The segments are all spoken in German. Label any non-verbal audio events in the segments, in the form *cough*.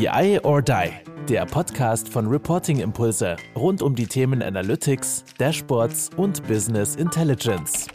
BI or Die, der Podcast von Reporting Impulse rund um die Themen Analytics, Dashboards und Business Intelligence.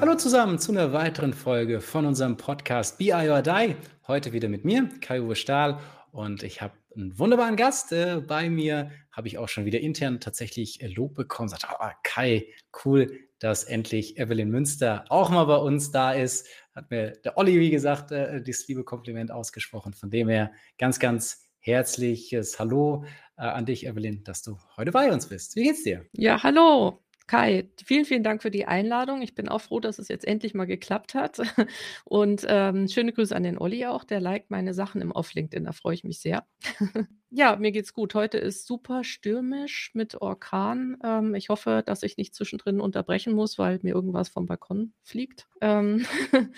Hallo zusammen zu einer weiteren Folge von unserem Podcast BI or Die. Heute wieder mit mir, Kai-Uwe Stahl, und ich habe einen wunderbaren Gast äh, bei mir. Habe ich auch schon wieder intern tatsächlich äh, Lob bekommen. Sagt, oh, Kai, cool, dass endlich Evelyn Münster auch mal bei uns da ist hat mir der Olli, wie gesagt, äh, dieses liebe Kompliment ausgesprochen. Von dem her ganz, ganz herzliches Hallo äh, an dich, Evelyn, dass du heute bei uns bist. Wie geht's dir? Ja, hallo. Kai, vielen, vielen Dank für die Einladung. Ich bin auch froh, dass es jetzt endlich mal geklappt hat. *laughs* Und ähm, schöne Grüße an den Olli auch. Der liked meine Sachen im Off-LinkedIn. Da freue ich mich sehr. *laughs* ja, mir geht's gut. Heute ist super stürmisch mit Orkan. Ähm, ich hoffe, dass ich nicht zwischendrin unterbrechen muss, weil mir irgendwas vom Balkon fliegt. Ähm, *laughs*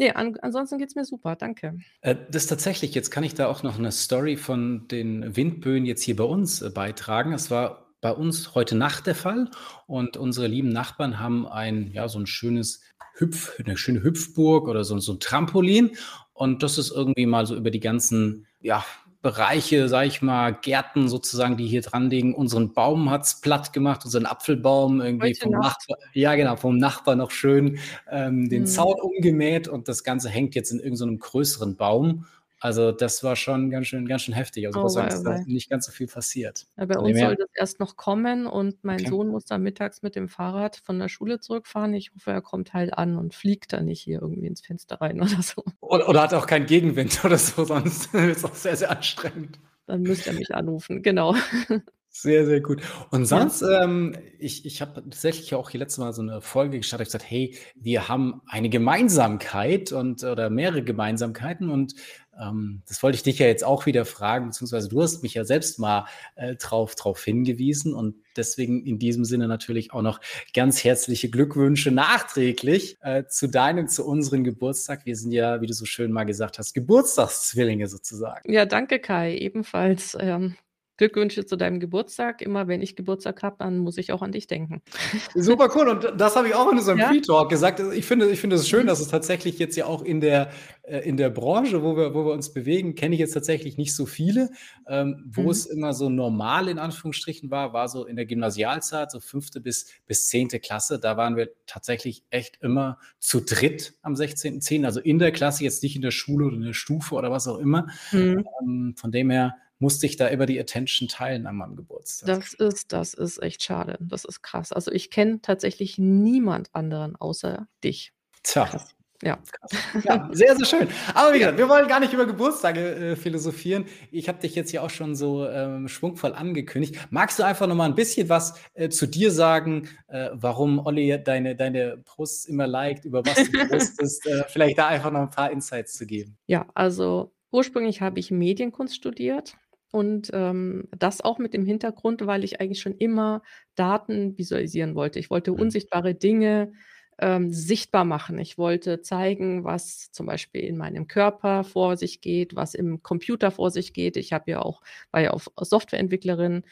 Nee, an, ansonsten geht es mir super, danke. Äh, das tatsächlich, jetzt kann ich da auch noch eine Story von den Windböen jetzt hier bei uns äh, beitragen. Es war bei uns heute Nacht der Fall und unsere lieben Nachbarn haben ein, ja, so ein schönes Hüpf, eine schöne Hüpfburg oder so, so ein Trampolin und das ist irgendwie mal so über die ganzen, ja, Bereiche, sag ich mal, Gärten sozusagen, die hier dran liegen. Unseren Baum hat es platt gemacht, unseren Apfelbaum irgendwie Heute vom Nachbar, ja genau, vom Nachbar noch schön ähm, den hm. Zaun umgemäht und das Ganze hängt jetzt in irgendeinem so größeren Baum. Also das war schon ganz schön, ganz schön heftig. Also oh, ist da nicht ganz so viel passiert. Ja, bei uns soll das erst noch kommen und mein okay. Sohn muss dann mittags mit dem Fahrrad von der Schule zurückfahren. Ich hoffe, er kommt halt an und fliegt dann nicht hier irgendwie ins Fenster rein *laughs* oder so. Oder, oder hat auch keinen Gegenwind *laughs* oder so, sonst *laughs* ist es auch sehr, sehr anstrengend. Dann müsste er mich anrufen, genau. Sehr, sehr gut. Und sonst, ja. ähm, ich, ich habe tatsächlich auch hier letztes Mal so eine Folge gestartet, ich gesagt, hey, wir haben eine Gemeinsamkeit und oder mehrere Gemeinsamkeiten und das wollte ich dich ja jetzt auch wieder fragen, beziehungsweise du hast mich ja selbst mal äh, drauf, drauf hingewiesen und deswegen in diesem Sinne natürlich auch noch ganz herzliche Glückwünsche nachträglich äh, zu deinem, zu unserem Geburtstag. Wir sind ja, wie du so schön mal gesagt hast, Geburtstagszwillinge sozusagen. Ja, danke Kai, ebenfalls. Ähm, Glückwünsche zu deinem Geburtstag. Immer wenn ich Geburtstag habe, dann muss ich auch an dich denken. Super cool. Und das habe ich auch in unserem ja? Pre-Talk gesagt. Ich finde, ich finde es schön, dass es tatsächlich jetzt ja auch in der, äh, in der Branche, wo wir, wo wir uns bewegen, kenne ich jetzt tatsächlich nicht so viele. Ähm, wo mhm. es immer so normal in Anführungsstrichen war, war so in der Gymnasialzeit, so fünfte bis, bis zehnte Klasse. Da waren wir tatsächlich echt immer zu dritt am 16.10. Also in der Klasse, jetzt nicht in der Schule oder in der Stufe oder was auch immer. Mhm. Ähm, von dem her musste ich da immer die Attention teilen an meinem Geburtstag. Das ist, das ist echt schade. Das ist krass. Also ich kenne tatsächlich niemand anderen außer dich. Tja. Krass. Ja. ja. sehr, sehr schön. Aber wie gesagt, wir wollen gar nicht über Geburtstage äh, philosophieren. Ich habe dich jetzt hier auch schon so ähm, schwungvoll angekündigt. Magst du einfach noch mal ein bisschen was äh, zu dir sagen, äh, warum Olli deine, deine Posts immer liked, über was du postest? Äh, vielleicht da einfach noch ein paar Insights zu geben. Ja, also ursprünglich habe ich Medienkunst studiert und, ähm, das auch mit dem Hintergrund, weil ich eigentlich schon immer Daten visualisieren wollte. Ich wollte Mhm. unsichtbare Dinge, ähm, sichtbar machen. Ich wollte zeigen, was zum Beispiel in meinem Körper vor sich geht, was im Computer vor sich geht. Ich habe ja auch war ja auch Softwareentwicklerin,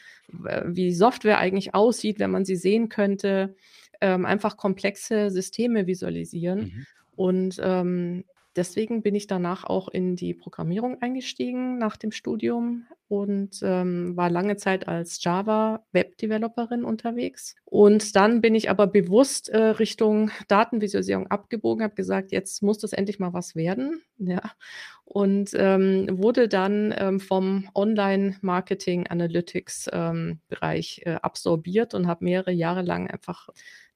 wie Software eigentlich aussieht, wenn man sie sehen könnte. Ähm, einfach komplexe Systeme visualisieren. Mhm. Und, ähm, deswegen bin ich danach auch in die Programmierung eingestiegen nach dem Studium und ähm, war lange Zeit als Java-Web-Developerin unterwegs. Und dann bin ich aber bewusst äh, Richtung Datenvisualisierung abgebogen, habe gesagt, jetzt muss das endlich mal was werden. *laughs* Ja. Und ähm, wurde dann ähm, vom Online-Marketing-Analytics-Bereich ähm, äh, absorbiert und habe mehrere Jahre lang einfach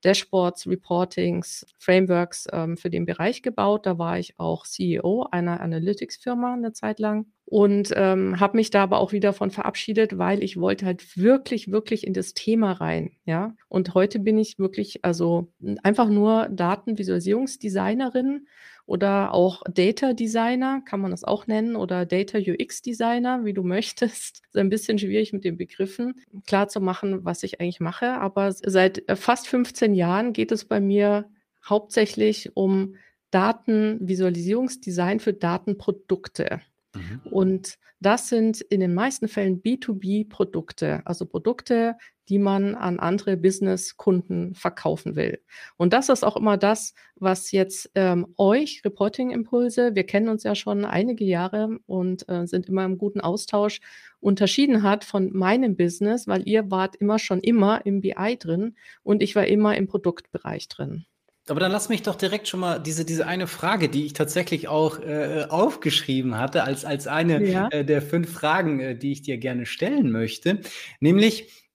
Dashboards, Reportings, Frameworks ähm, für den Bereich gebaut. Da war ich auch CEO einer Analytics-Firma eine Zeit lang und ähm, habe mich da aber auch wieder von verabschiedet, weil ich wollte halt wirklich, wirklich in das Thema rein. Ja, und heute bin ich wirklich also einfach nur Datenvisualisierungsdesignerin oder auch Data Designer, kann man das auch nennen, oder Data UX Designer, wie du *laughs* möchtest. Ist ein bisschen schwierig mit den Begriffen klar zu machen, was ich eigentlich mache. Aber seit äh, fast 15 Jahren geht es bei mir hauptsächlich um Datenvisualisierungsdesign für Datenprodukte. Mhm. Und das sind in den meisten Fällen B2B-Produkte, also Produkte, die man an andere Business-Kunden verkaufen will. Und das ist auch immer das, was jetzt ähm, euch, Reporting-Impulse, wir kennen uns ja schon einige Jahre und äh, sind immer im guten Austausch, unterschieden hat von meinem Business, weil ihr wart immer schon immer im BI drin und ich war immer im Produktbereich drin. Aber dann lass mich doch direkt schon mal diese, diese eine Frage, die ich tatsächlich auch äh, aufgeschrieben hatte, als, als eine ja. äh, der fünf Fragen, äh, die ich dir gerne stellen möchte. Nämlich,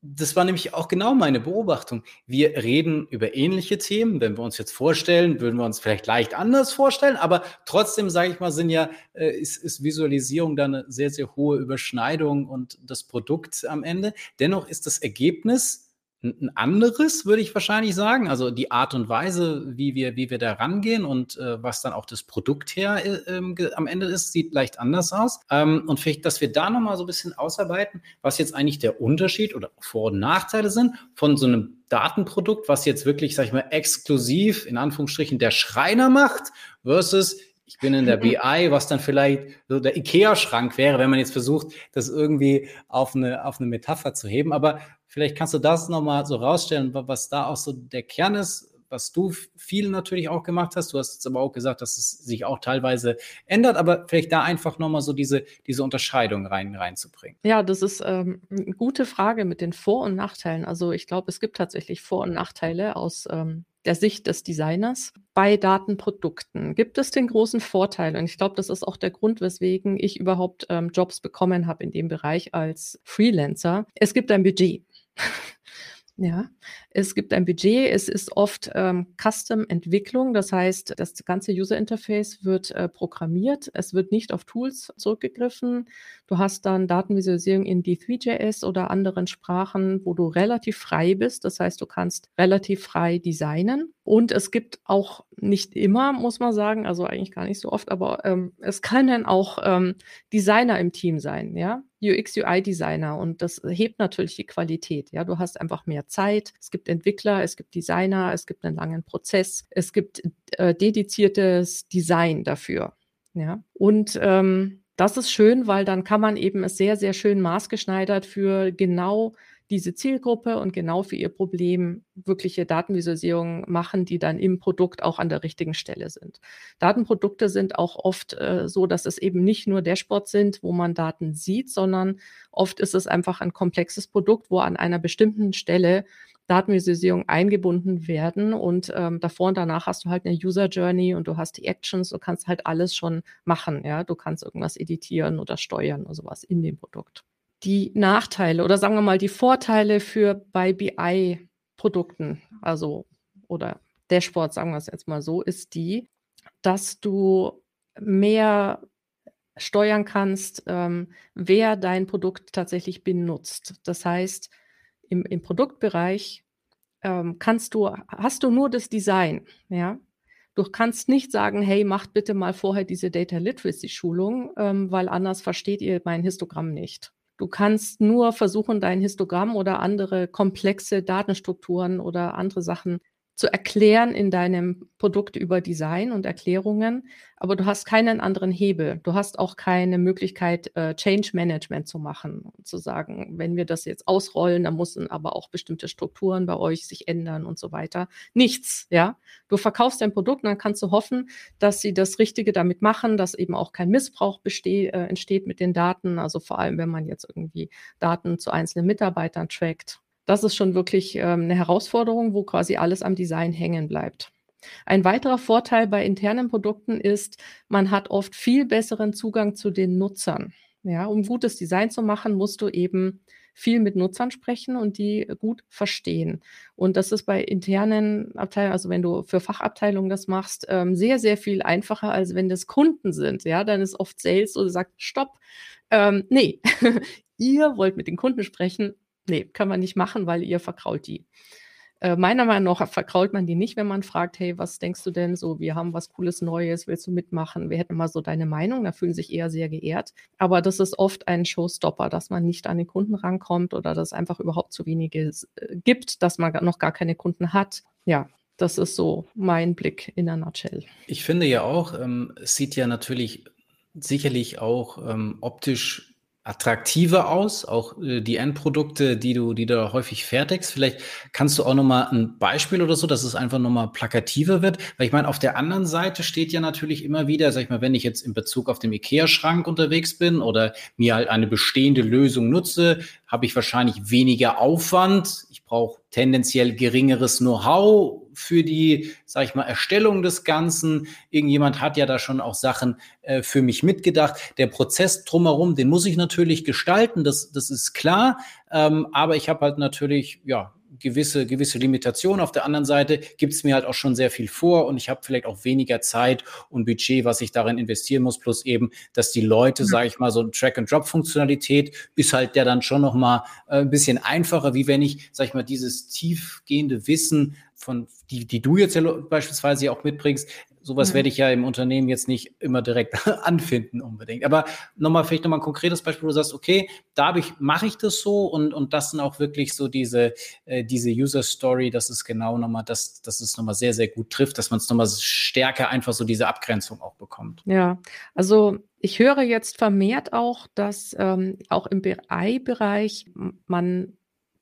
das war nämlich auch genau meine Beobachtung. Wir reden über ähnliche Themen. Wenn wir uns jetzt vorstellen, würden wir uns vielleicht leicht anders vorstellen, aber trotzdem, sage ich mal, sind ja, äh, ist, ist Visualisierung da eine sehr, sehr hohe Überschneidung und das Produkt am Ende. Dennoch ist das Ergebnis ein anderes, würde ich wahrscheinlich sagen. Also die Art und Weise, wie wir, wie wir da rangehen und äh, was dann auch das Produkt her äh, äh, am Ende ist, sieht leicht anders aus. Ähm, und vielleicht, dass wir da nochmal so ein bisschen ausarbeiten, was jetzt eigentlich der Unterschied oder Vor- und Nachteile sind von so einem Datenprodukt, was jetzt wirklich, sag ich mal, exklusiv in Anführungsstrichen der Schreiner macht, versus ich bin in der *laughs* BI, was dann vielleicht so der IKEA-Schrank wäre, wenn man jetzt versucht, das irgendwie auf eine, auf eine Metapher zu heben. Aber Vielleicht kannst du das nochmal so rausstellen, was da auch so der Kern ist, was du viel natürlich auch gemacht hast. Du hast jetzt aber auch gesagt, dass es sich auch teilweise ändert, aber vielleicht da einfach nochmal so diese, diese Unterscheidung rein, reinzubringen. Ja, das ist ähm, eine gute Frage mit den Vor- und Nachteilen. Also ich glaube, es gibt tatsächlich Vor- und Nachteile aus ähm, der Sicht des Designers. Bei Datenprodukten gibt es den großen Vorteil, und ich glaube, das ist auch der Grund, weswegen ich überhaupt ähm, Jobs bekommen habe in dem Bereich als Freelancer. Es gibt ein Budget. *laughs* Ja, es gibt ein Budget, es ist oft ähm, Custom-Entwicklung, das heißt, das ganze User-Interface wird äh, programmiert, es wird nicht auf Tools zurückgegriffen. Du hast dann Datenvisualisierung in D3.js oder anderen Sprachen, wo du relativ frei bist, das heißt, du kannst relativ frei designen. Und es gibt auch nicht immer, muss man sagen, also eigentlich gar nicht so oft, aber ähm, es können auch ähm, Designer im Team sein, ja. UX, UI-Designer und das hebt natürlich die Qualität. Ja, du hast einfach mehr Zeit. Es gibt Entwickler, es gibt Designer, es gibt einen langen Prozess, es gibt äh, dediziertes Design dafür. Ja, und ähm, das ist schön, weil dann kann man eben es sehr, sehr schön maßgeschneidert für genau diese Zielgruppe und genau für ihr Problem wirkliche Datenvisualisierung machen, die dann im Produkt auch an der richtigen Stelle sind. Datenprodukte sind auch oft äh, so, dass es eben nicht nur Dashboards sind, wo man Daten sieht, sondern oft ist es einfach ein komplexes Produkt, wo an einer bestimmten Stelle Datenvisualisierung eingebunden werden und ähm, davor und danach hast du halt eine User Journey und du hast die Actions, du kannst halt alles schon machen, ja, du kannst irgendwas editieren oder steuern oder sowas in dem Produkt die Nachteile oder sagen wir mal die Vorteile für bei BI-Produkten, also oder Dashboard, sagen wir es jetzt mal so, ist die, dass du mehr steuern kannst, ähm, wer dein Produkt tatsächlich benutzt. Das heißt, im, im Produktbereich ähm, kannst du, hast du nur das Design, ja. Du kannst nicht sagen, hey, macht bitte mal vorher diese Data Literacy Schulung, ähm, weil anders versteht ihr mein Histogramm nicht. Du kannst nur versuchen, dein Histogramm oder andere komplexe Datenstrukturen oder andere Sachen zu erklären in deinem Produkt über Design und Erklärungen, aber du hast keinen anderen Hebel. Du hast auch keine Möglichkeit, äh, Change Management zu machen und zu sagen, wenn wir das jetzt ausrollen, dann müssen aber auch bestimmte Strukturen bei euch sich ändern und so weiter. Nichts, ja. Du verkaufst dein Produkt und dann kannst du hoffen, dass sie das Richtige damit machen, dass eben auch kein Missbrauch besteht, äh, entsteht mit den Daten. Also vor allem, wenn man jetzt irgendwie Daten zu einzelnen Mitarbeitern trackt das ist schon wirklich ähm, eine Herausforderung, wo quasi alles am Design hängen bleibt. Ein weiterer Vorteil bei internen Produkten ist, man hat oft viel besseren Zugang zu den Nutzern. Ja, um gutes Design zu machen, musst du eben viel mit Nutzern sprechen und die gut verstehen. Und das ist bei internen Abteilungen, also wenn du für Fachabteilungen das machst, ähm, sehr, sehr viel einfacher, als wenn das Kunden sind. Ja, dann ist oft Sales oder sagt, stopp, ähm, nee, *laughs* ihr wollt mit den Kunden sprechen, nee, kann man nicht machen, weil ihr verkrault die. Äh, meiner Meinung nach verkrault man die nicht, wenn man fragt, hey, was denkst du denn so? Wir haben was Cooles Neues, willst du mitmachen? Wir hätten mal so deine Meinung, da fühlen sich eher sehr geehrt. Aber das ist oft ein Showstopper, dass man nicht an den Kunden rankommt oder dass es einfach überhaupt zu wenige äh, gibt, dass man noch gar keine Kunden hat. Ja, das ist so mein Blick in der Nutshell. Ich finde ja auch, ähm, es sieht ja natürlich sicherlich auch ähm, optisch attraktiver aus, auch äh, die Endprodukte, die du, die du häufig fertigst. Vielleicht kannst du auch noch mal ein Beispiel oder so, dass es einfach noch mal plakativer wird. Weil ich meine, auf der anderen Seite steht ja natürlich immer wieder, sag ich mal, wenn ich jetzt in Bezug auf den Ikea-Schrank unterwegs bin oder mir halt eine bestehende Lösung nutze, habe ich wahrscheinlich weniger Aufwand. Ich brauche tendenziell geringeres Know-how für die, sag ich mal, Erstellung des Ganzen. Irgendjemand hat ja da schon auch Sachen äh, für mich mitgedacht. Der Prozess drumherum, den muss ich natürlich gestalten, das, das ist klar. Ähm, aber ich habe halt natürlich, ja, gewisse, gewisse Limitationen. Auf der anderen Seite gibt es mir halt auch schon sehr viel vor und ich habe vielleicht auch weniger Zeit und Budget, was ich darin investieren muss, plus eben, dass die Leute, mhm. sage ich mal, so eine Track-and-Drop-Funktionalität ist halt der dann schon noch mal äh, ein bisschen einfacher, wie wenn ich, sage ich mal, dieses tiefgehende Wissen von, die, die du jetzt ja beispielsweise auch mitbringst, sowas mhm. werde ich ja im Unternehmen jetzt nicht immer direkt *laughs* anfinden unbedingt. Aber nochmal, vielleicht nochmal ein konkretes Beispiel, wo du sagst, okay, da ich, mache ich das so und, und das sind auch wirklich so diese, äh, diese User Story, das ist genau nochmal, das, das ist nochmal sehr, sehr gut trifft, dass man es nochmal stärker einfach so diese Abgrenzung auch bekommt. Ja, also ich höre jetzt vermehrt auch, dass ähm, auch im BI-Bereich man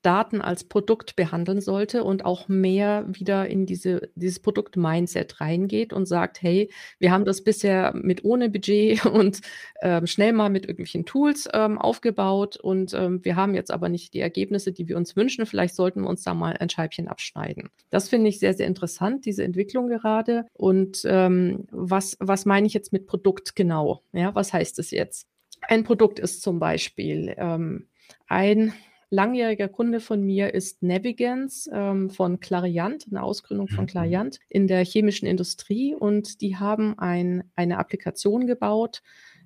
Daten als Produkt behandeln sollte und auch mehr wieder in diese, dieses Produkt-Mindset reingeht und sagt, hey, wir haben das bisher mit ohne Budget *laughs* und ähm, schnell mal mit irgendwelchen Tools ähm, aufgebaut und ähm, wir haben jetzt aber nicht die Ergebnisse, die wir uns wünschen. Vielleicht sollten wir uns da mal ein Scheibchen abschneiden. Das finde ich sehr, sehr interessant, diese Entwicklung gerade. Und ähm, was, was meine ich jetzt mit Produkt genau? Ja, was heißt es jetzt? Ein Produkt ist zum Beispiel ähm, ein langjähriger Kunde von mir ist Navigance ähm, von Clariant, eine Ausgründung von mhm. Clariant in der chemischen Industrie. Und die haben ein, eine Applikation gebaut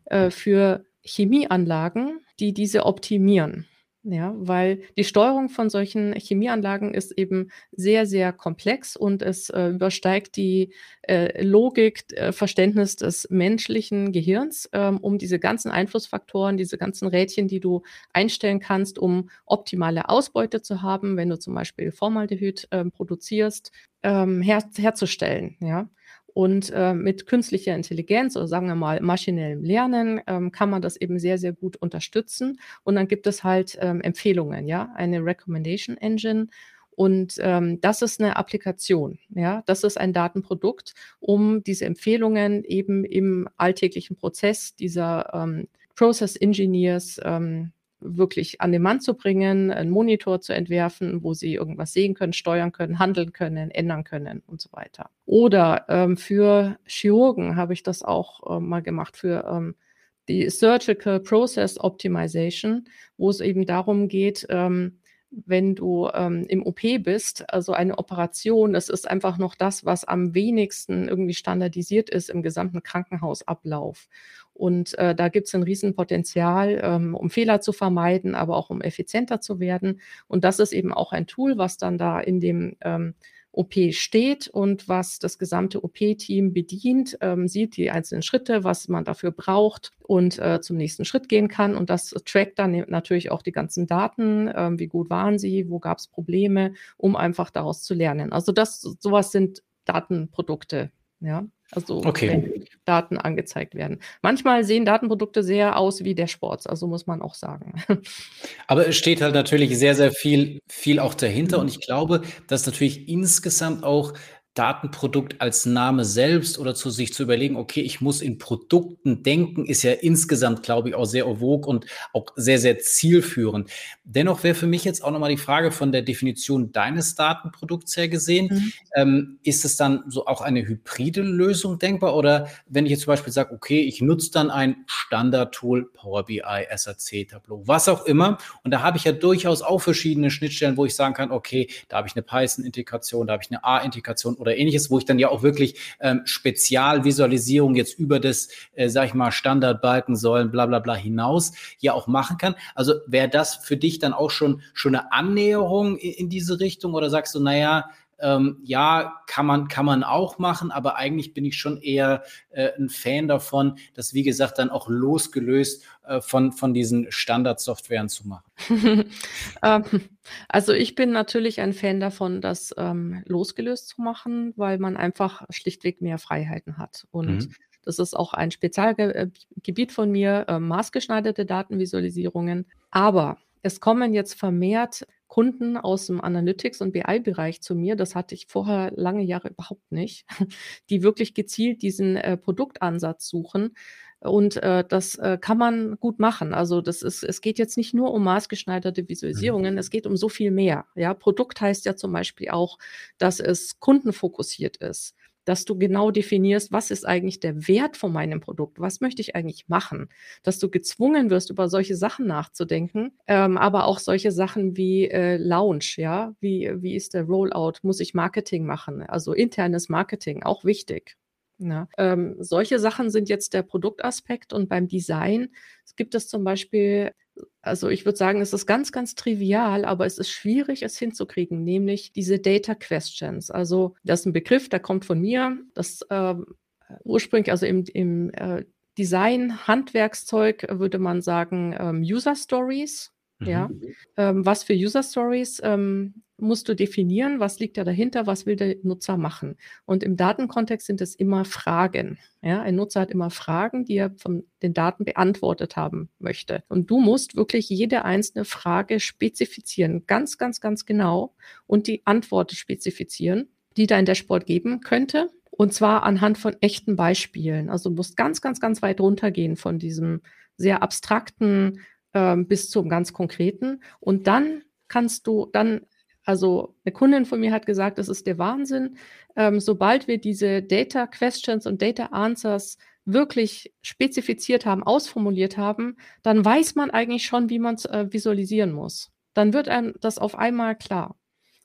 äh, für Chemieanlagen, die diese optimieren. Ja, weil die Steuerung von solchen Chemieanlagen ist eben sehr, sehr komplex und es äh, übersteigt die äh, Logik, äh, Verständnis des menschlichen Gehirns, ähm, um diese ganzen Einflussfaktoren, diese ganzen Rädchen, die du einstellen kannst, um optimale Ausbeute zu haben, wenn du zum Beispiel Formaldehyd ähm, produzierst, ähm, her herzustellen. Ja, und äh, mit künstlicher Intelligenz oder sagen wir mal maschinellem Lernen ähm, kann man das eben sehr, sehr gut unterstützen. Und dann gibt es halt ähm, Empfehlungen, ja, eine Recommendation Engine. Und ähm, das ist eine Applikation, ja, das ist ein Datenprodukt, um diese Empfehlungen eben im alltäglichen Prozess dieser ähm, Process Engineers ähm, wirklich an den Mann zu bringen, einen Monitor zu entwerfen, wo sie irgendwas sehen können, steuern können, handeln können, ändern können und so weiter. Oder ähm, für Chirurgen habe ich das auch äh, mal gemacht, für ähm, die Surgical Process Optimization, wo es eben darum geht, ähm, wenn du ähm, im OP bist, also eine Operation, das ist einfach noch das, was am wenigsten irgendwie standardisiert ist im gesamten Krankenhausablauf. Und äh, da gibt es ein Riesenpotenzial, ähm, um Fehler zu vermeiden, aber auch um effizienter zu werden. Und das ist eben auch ein Tool, was dann da in dem ähm, OP steht und was das gesamte OP-Team bedient, ähm, sieht die einzelnen Schritte, was man dafür braucht und äh, zum nächsten Schritt gehen kann. Und das trackt dann natürlich auch die ganzen Daten, äh, wie gut waren sie, wo gab es Probleme, um einfach daraus zu lernen. Also das, sowas sind Datenprodukte, ja. Also okay. Daten angezeigt werden. Manchmal sehen Datenprodukte sehr aus wie der Sport, also muss man auch sagen. *laughs* Aber es steht halt natürlich sehr, sehr viel, viel auch dahinter. Mhm. Und ich glaube, dass natürlich insgesamt auch Datenprodukt als Name selbst oder zu sich zu überlegen, okay, ich muss in Produkten denken, ist ja insgesamt, glaube ich, auch sehr ovog und auch sehr, sehr zielführend. Dennoch wäre für mich jetzt auch nochmal die Frage von der Definition deines Datenprodukts her gesehen, mhm. ähm, ist es dann so auch eine hybride Lösung denkbar oder wenn ich jetzt zum Beispiel sage, okay, ich nutze dann ein Standard-Tool, Power BI, SAC, Tableau, was auch immer und da habe ich ja durchaus auch verschiedene Schnittstellen, wo ich sagen kann, okay, da habe ich eine Python-Integration, da habe ich eine A-Integration oder ähnliches, wo ich dann ja auch wirklich ähm, Spezialvisualisierung jetzt über das, äh, sag ich mal, Standardbalkensäulen, bla bla bla hinaus ja auch machen kann. Also wäre das für dich dann auch schon, schon eine Annäherung in, in diese Richtung oder sagst du, naja, ähm, ja, kann man, kann man auch machen, aber eigentlich bin ich schon eher äh, ein Fan davon, das wie gesagt dann auch losgelöst äh, von, von diesen Standardsoftwaren zu machen. *laughs* ähm, also ich bin natürlich ein Fan davon, das ähm, losgelöst zu machen, weil man einfach schlichtweg mehr Freiheiten hat. Und mhm. Das ist auch ein Spezialgebiet von mir, äh, maßgeschneiderte Datenvisualisierungen. Aber es kommen jetzt vermehrt Kunden aus dem Analytics- und BI-Bereich zu mir. Das hatte ich vorher lange Jahre überhaupt nicht, *laughs* die wirklich gezielt diesen äh, Produktansatz suchen. Und äh, das äh, kann man gut machen. Also das ist, es geht jetzt nicht nur um maßgeschneiderte Visualisierungen, mhm. es geht um so viel mehr. Ja, Produkt heißt ja zum Beispiel auch, dass es kundenfokussiert ist dass du genau definierst, was ist eigentlich der Wert von meinem Produkt, was möchte ich eigentlich machen, dass du gezwungen wirst, über solche Sachen nachzudenken, ähm, aber auch solche Sachen wie äh, Launch, ja, wie, wie ist der Rollout, muss ich Marketing machen, also internes Marketing, auch wichtig. Ja, ähm, solche Sachen sind jetzt der Produktaspekt und beim Design gibt es zum Beispiel also ich würde sagen, es ist ganz, ganz trivial, aber es ist schwierig, es hinzukriegen, nämlich diese Data Questions. Also das ist ein Begriff, der kommt von mir. Das äh, ursprünglich, also im, im äh, Design, Handwerkszeug würde man sagen, ähm, User Stories. Mhm. Ja, ähm, was für User Stories ähm, musst du definieren, was liegt da dahinter, was will der Nutzer machen. Und im Datenkontext sind es immer Fragen. Ja, ein Nutzer hat immer Fragen, die er von den Daten beantwortet haben möchte. Und du musst wirklich jede einzelne Frage spezifizieren, ganz, ganz, ganz genau und die Antwort spezifizieren, die dein Dashboard geben könnte. Und zwar anhand von echten Beispielen. Also du musst ganz, ganz, ganz weit runtergehen von diesem sehr abstrakten ähm, bis zum ganz konkreten. Und dann kannst du, dann also eine Kundin von mir hat gesagt, das ist der Wahnsinn. Ähm, sobald wir diese Data Questions und Data Answers wirklich spezifiziert haben, ausformuliert haben, dann weiß man eigentlich schon, wie man es äh, visualisieren muss. Dann wird einem das auf einmal klar.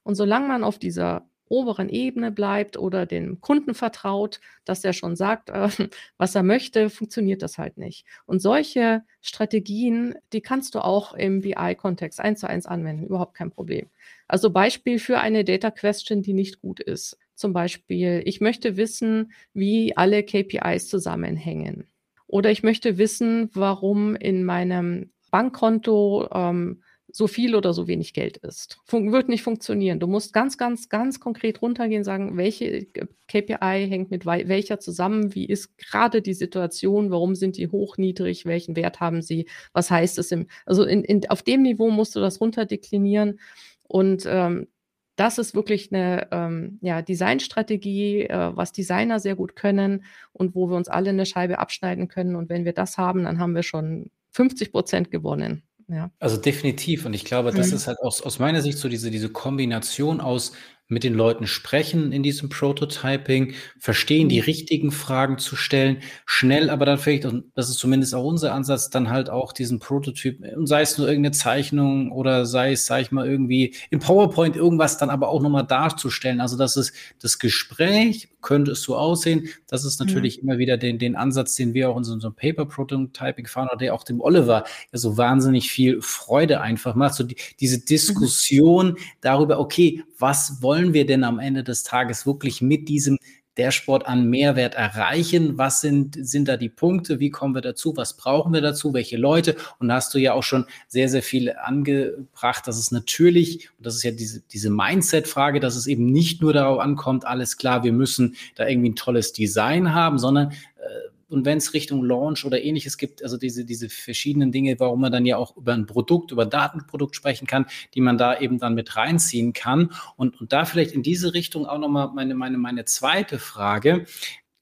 Und solange man auf dieser oberen Ebene bleibt oder dem Kunden vertraut, dass er schon sagt, äh, *laughs* was er möchte, funktioniert das halt nicht. Und solche Strategien, die kannst du auch im BI-Kontext eins zu eins anwenden, überhaupt kein Problem. Also Beispiel für eine Data Question, die nicht gut ist. Zum Beispiel, ich möchte wissen, wie alle KPIs zusammenhängen. Oder ich möchte wissen, warum in meinem Bankkonto ähm, so viel oder so wenig Geld ist. Fun wird nicht funktionieren. Du musst ganz, ganz, ganz konkret runtergehen, sagen, welche KPI hängt mit welcher zusammen, wie ist gerade die Situation, warum sind die hoch, niedrig, welchen Wert haben sie, was heißt es im, also in, in, auf dem Niveau musst du das runterdeklinieren und ähm, das ist wirklich eine ähm, ja, Designstrategie, äh, was Designer sehr gut können und wo wir uns alle eine Scheibe abschneiden können. Und wenn wir das haben, dann haben wir schon 50 Prozent gewonnen. Ja. Also definitiv. Und ich glaube, das mhm. ist halt aus, aus meiner Sicht so diese, diese Kombination aus mit den Leuten sprechen in diesem Prototyping, verstehen, die mhm. richtigen Fragen zu stellen, schnell, aber dann vielleicht, und das ist zumindest auch unser Ansatz, dann halt auch diesen Prototyp, sei es nur irgendeine Zeichnung oder sei es, sag ich mal, irgendwie in PowerPoint irgendwas dann aber auch nochmal darzustellen. Also das ist das Gespräch, könnte es so aussehen. Das ist natürlich mhm. immer wieder den, den Ansatz, den wir auch in so einem Paper-Prototyping fahren oder der auch dem Oliver ja so wahnsinnig viel Freude einfach macht. So die, diese mhm. Diskussion mhm. darüber, okay, was wollen wir denn am Ende des Tages wirklich mit diesem Dashboard an Mehrwert erreichen? Was sind, sind da die Punkte? Wie kommen wir dazu? Was brauchen wir dazu? Welche Leute? Und da hast du ja auch schon sehr, sehr viel angebracht, dass es natürlich, und das ist ja diese, diese Mindset-Frage, dass es eben nicht nur darauf ankommt, alles klar, wir müssen da irgendwie ein tolles Design haben, sondern äh, und wenn es Richtung Launch oder ähnliches gibt, also diese, diese verschiedenen Dinge, warum man dann ja auch über ein Produkt, über ein Datenprodukt sprechen kann, die man da eben dann mit reinziehen kann. Und, und da vielleicht in diese Richtung auch nochmal meine, meine, meine zweite Frage.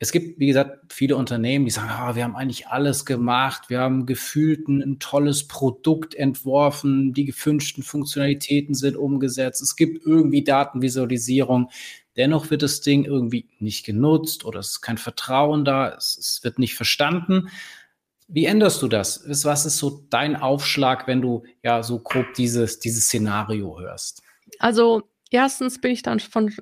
Es gibt, wie gesagt, viele Unternehmen, die sagen, ah, wir haben eigentlich alles gemacht, wir haben gefühlt ein, ein, tolles Produkt entworfen, die gewünschten Funktionalitäten sind umgesetzt, es gibt irgendwie Datenvisualisierung. Dennoch wird das Ding irgendwie nicht genutzt oder es ist kein Vertrauen da, es, es wird nicht verstanden. Wie änderst du das? Was ist so dein Aufschlag, wenn du ja so grob dieses, dieses Szenario hörst? Also erstens bin ich dann von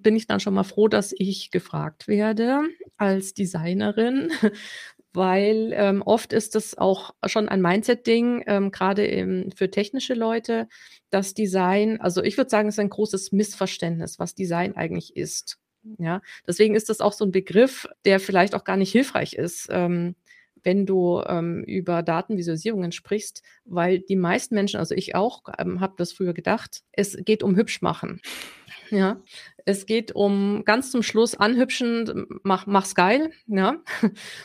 bin ich dann schon mal froh, dass ich gefragt werde als Designerin, *laughs* weil ähm, oft ist es auch schon ein Mindset-Ding, ähm, gerade für technische Leute, dass Design, also ich würde sagen, es ist ein großes Missverständnis, was Design eigentlich ist. Ja, deswegen ist das auch so ein Begriff, der vielleicht auch gar nicht hilfreich ist, ähm, wenn du ähm, über Datenvisualisierungen sprichst, weil die meisten Menschen, also ich auch, ähm, habe das früher gedacht, es geht um hübsch machen. Ja, es geht um ganz zum Schluss anhübschen, mach, mach's geil, ja.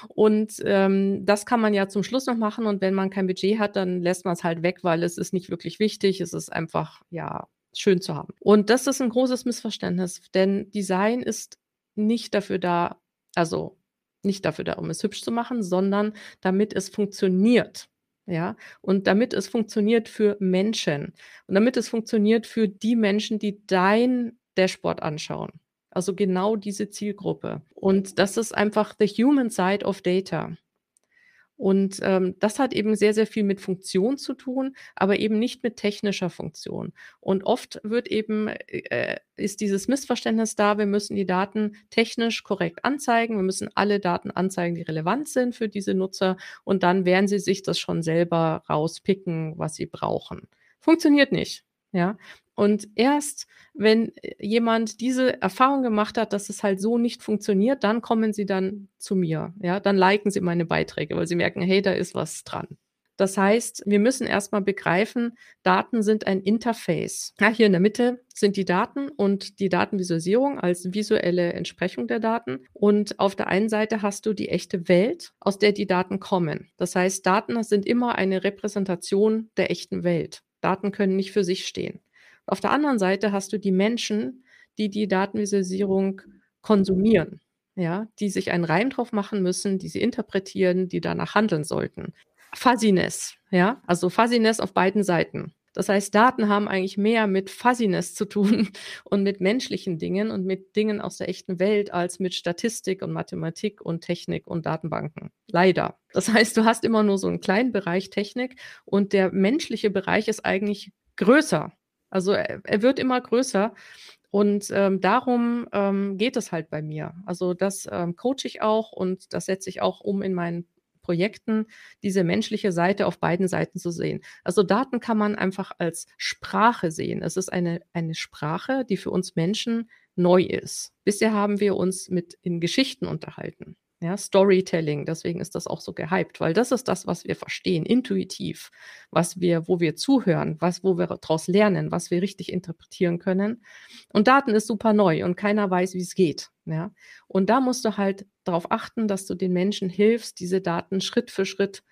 Und ähm, das kann man ja zum Schluss noch machen. Und wenn man kein Budget hat, dann lässt man es halt weg, weil es ist nicht wirklich wichtig. Es ist einfach, ja, schön zu haben. Und das ist ein großes Missverständnis, denn Design ist nicht dafür da, also nicht dafür da, um es hübsch zu machen, sondern damit es funktioniert. Ja, und damit es funktioniert für Menschen und damit es funktioniert für die Menschen, die dein Dashboard anschauen. Also genau diese Zielgruppe. Und das ist einfach the human side of data. Und ähm, das hat eben sehr, sehr viel mit Funktion zu tun, aber eben nicht mit technischer Funktion. Und oft wird eben, äh, ist dieses Missverständnis da, wir müssen die Daten technisch korrekt anzeigen, wir müssen alle Daten anzeigen, die relevant sind für diese Nutzer und dann werden sie sich das schon selber rauspicken, was sie brauchen. Funktioniert nicht. Ja, und erst wenn äh, jemand diese Erfahrung gemacht hat, dass es halt so nicht funktioniert, dann kommen sie dann zu mir. Ja, dann liken sie meine Beiträge, weil sie merken, hey, da ist was dran. Das heißt, wir müssen erstmal begreifen, Daten sind ein Interface. Ja, hier in der Mitte sind die Daten und die Datenvisualisierung als visuelle Entsprechung der Daten. Und auf der einen Seite hast du die echte Welt, aus der die Daten kommen. Das heißt, Daten sind immer eine Repräsentation der echten Welt. Daten können nicht für sich stehen. Auf der anderen Seite hast du die Menschen, die die Datenvisualisierung konsumieren, ja, die sich einen Reim drauf machen müssen, die sie interpretieren, die danach handeln sollten. Fuzziness, ja, also Fuzziness auf beiden Seiten. Das heißt, Daten haben eigentlich mehr mit Fuzziness zu tun *laughs* und mit menschlichen Dingen und mit Dingen aus der echten Welt als mit Statistik und Mathematik und Technik und Datenbanken. Leider. Das heißt, du hast immer nur so einen kleinen Bereich Technik und der menschliche Bereich ist eigentlich größer. Also er, er wird immer größer. Und ähm, darum ähm, geht es halt bei mir. Also das ähm, coache ich auch und das setze ich auch um in meinen Projekten, diese menschliche Seite auf beiden Seiten zu sehen. Also Daten kann man einfach als Sprache sehen. Es ist eine, eine Sprache, die für uns Menschen neu ist. Bisher haben wir uns mit in Geschichten unterhalten. Ja, Storytelling, deswegen ist das auch so gehypt, weil das ist das, was wir verstehen, intuitiv, was wir, wo wir zuhören, was, wo wir daraus lernen, was wir richtig interpretieren können. Und Daten ist super neu und keiner weiß, wie es geht. Ja, und da musst du halt darauf achten, dass du den Menschen hilfst, diese Daten Schritt für Schritt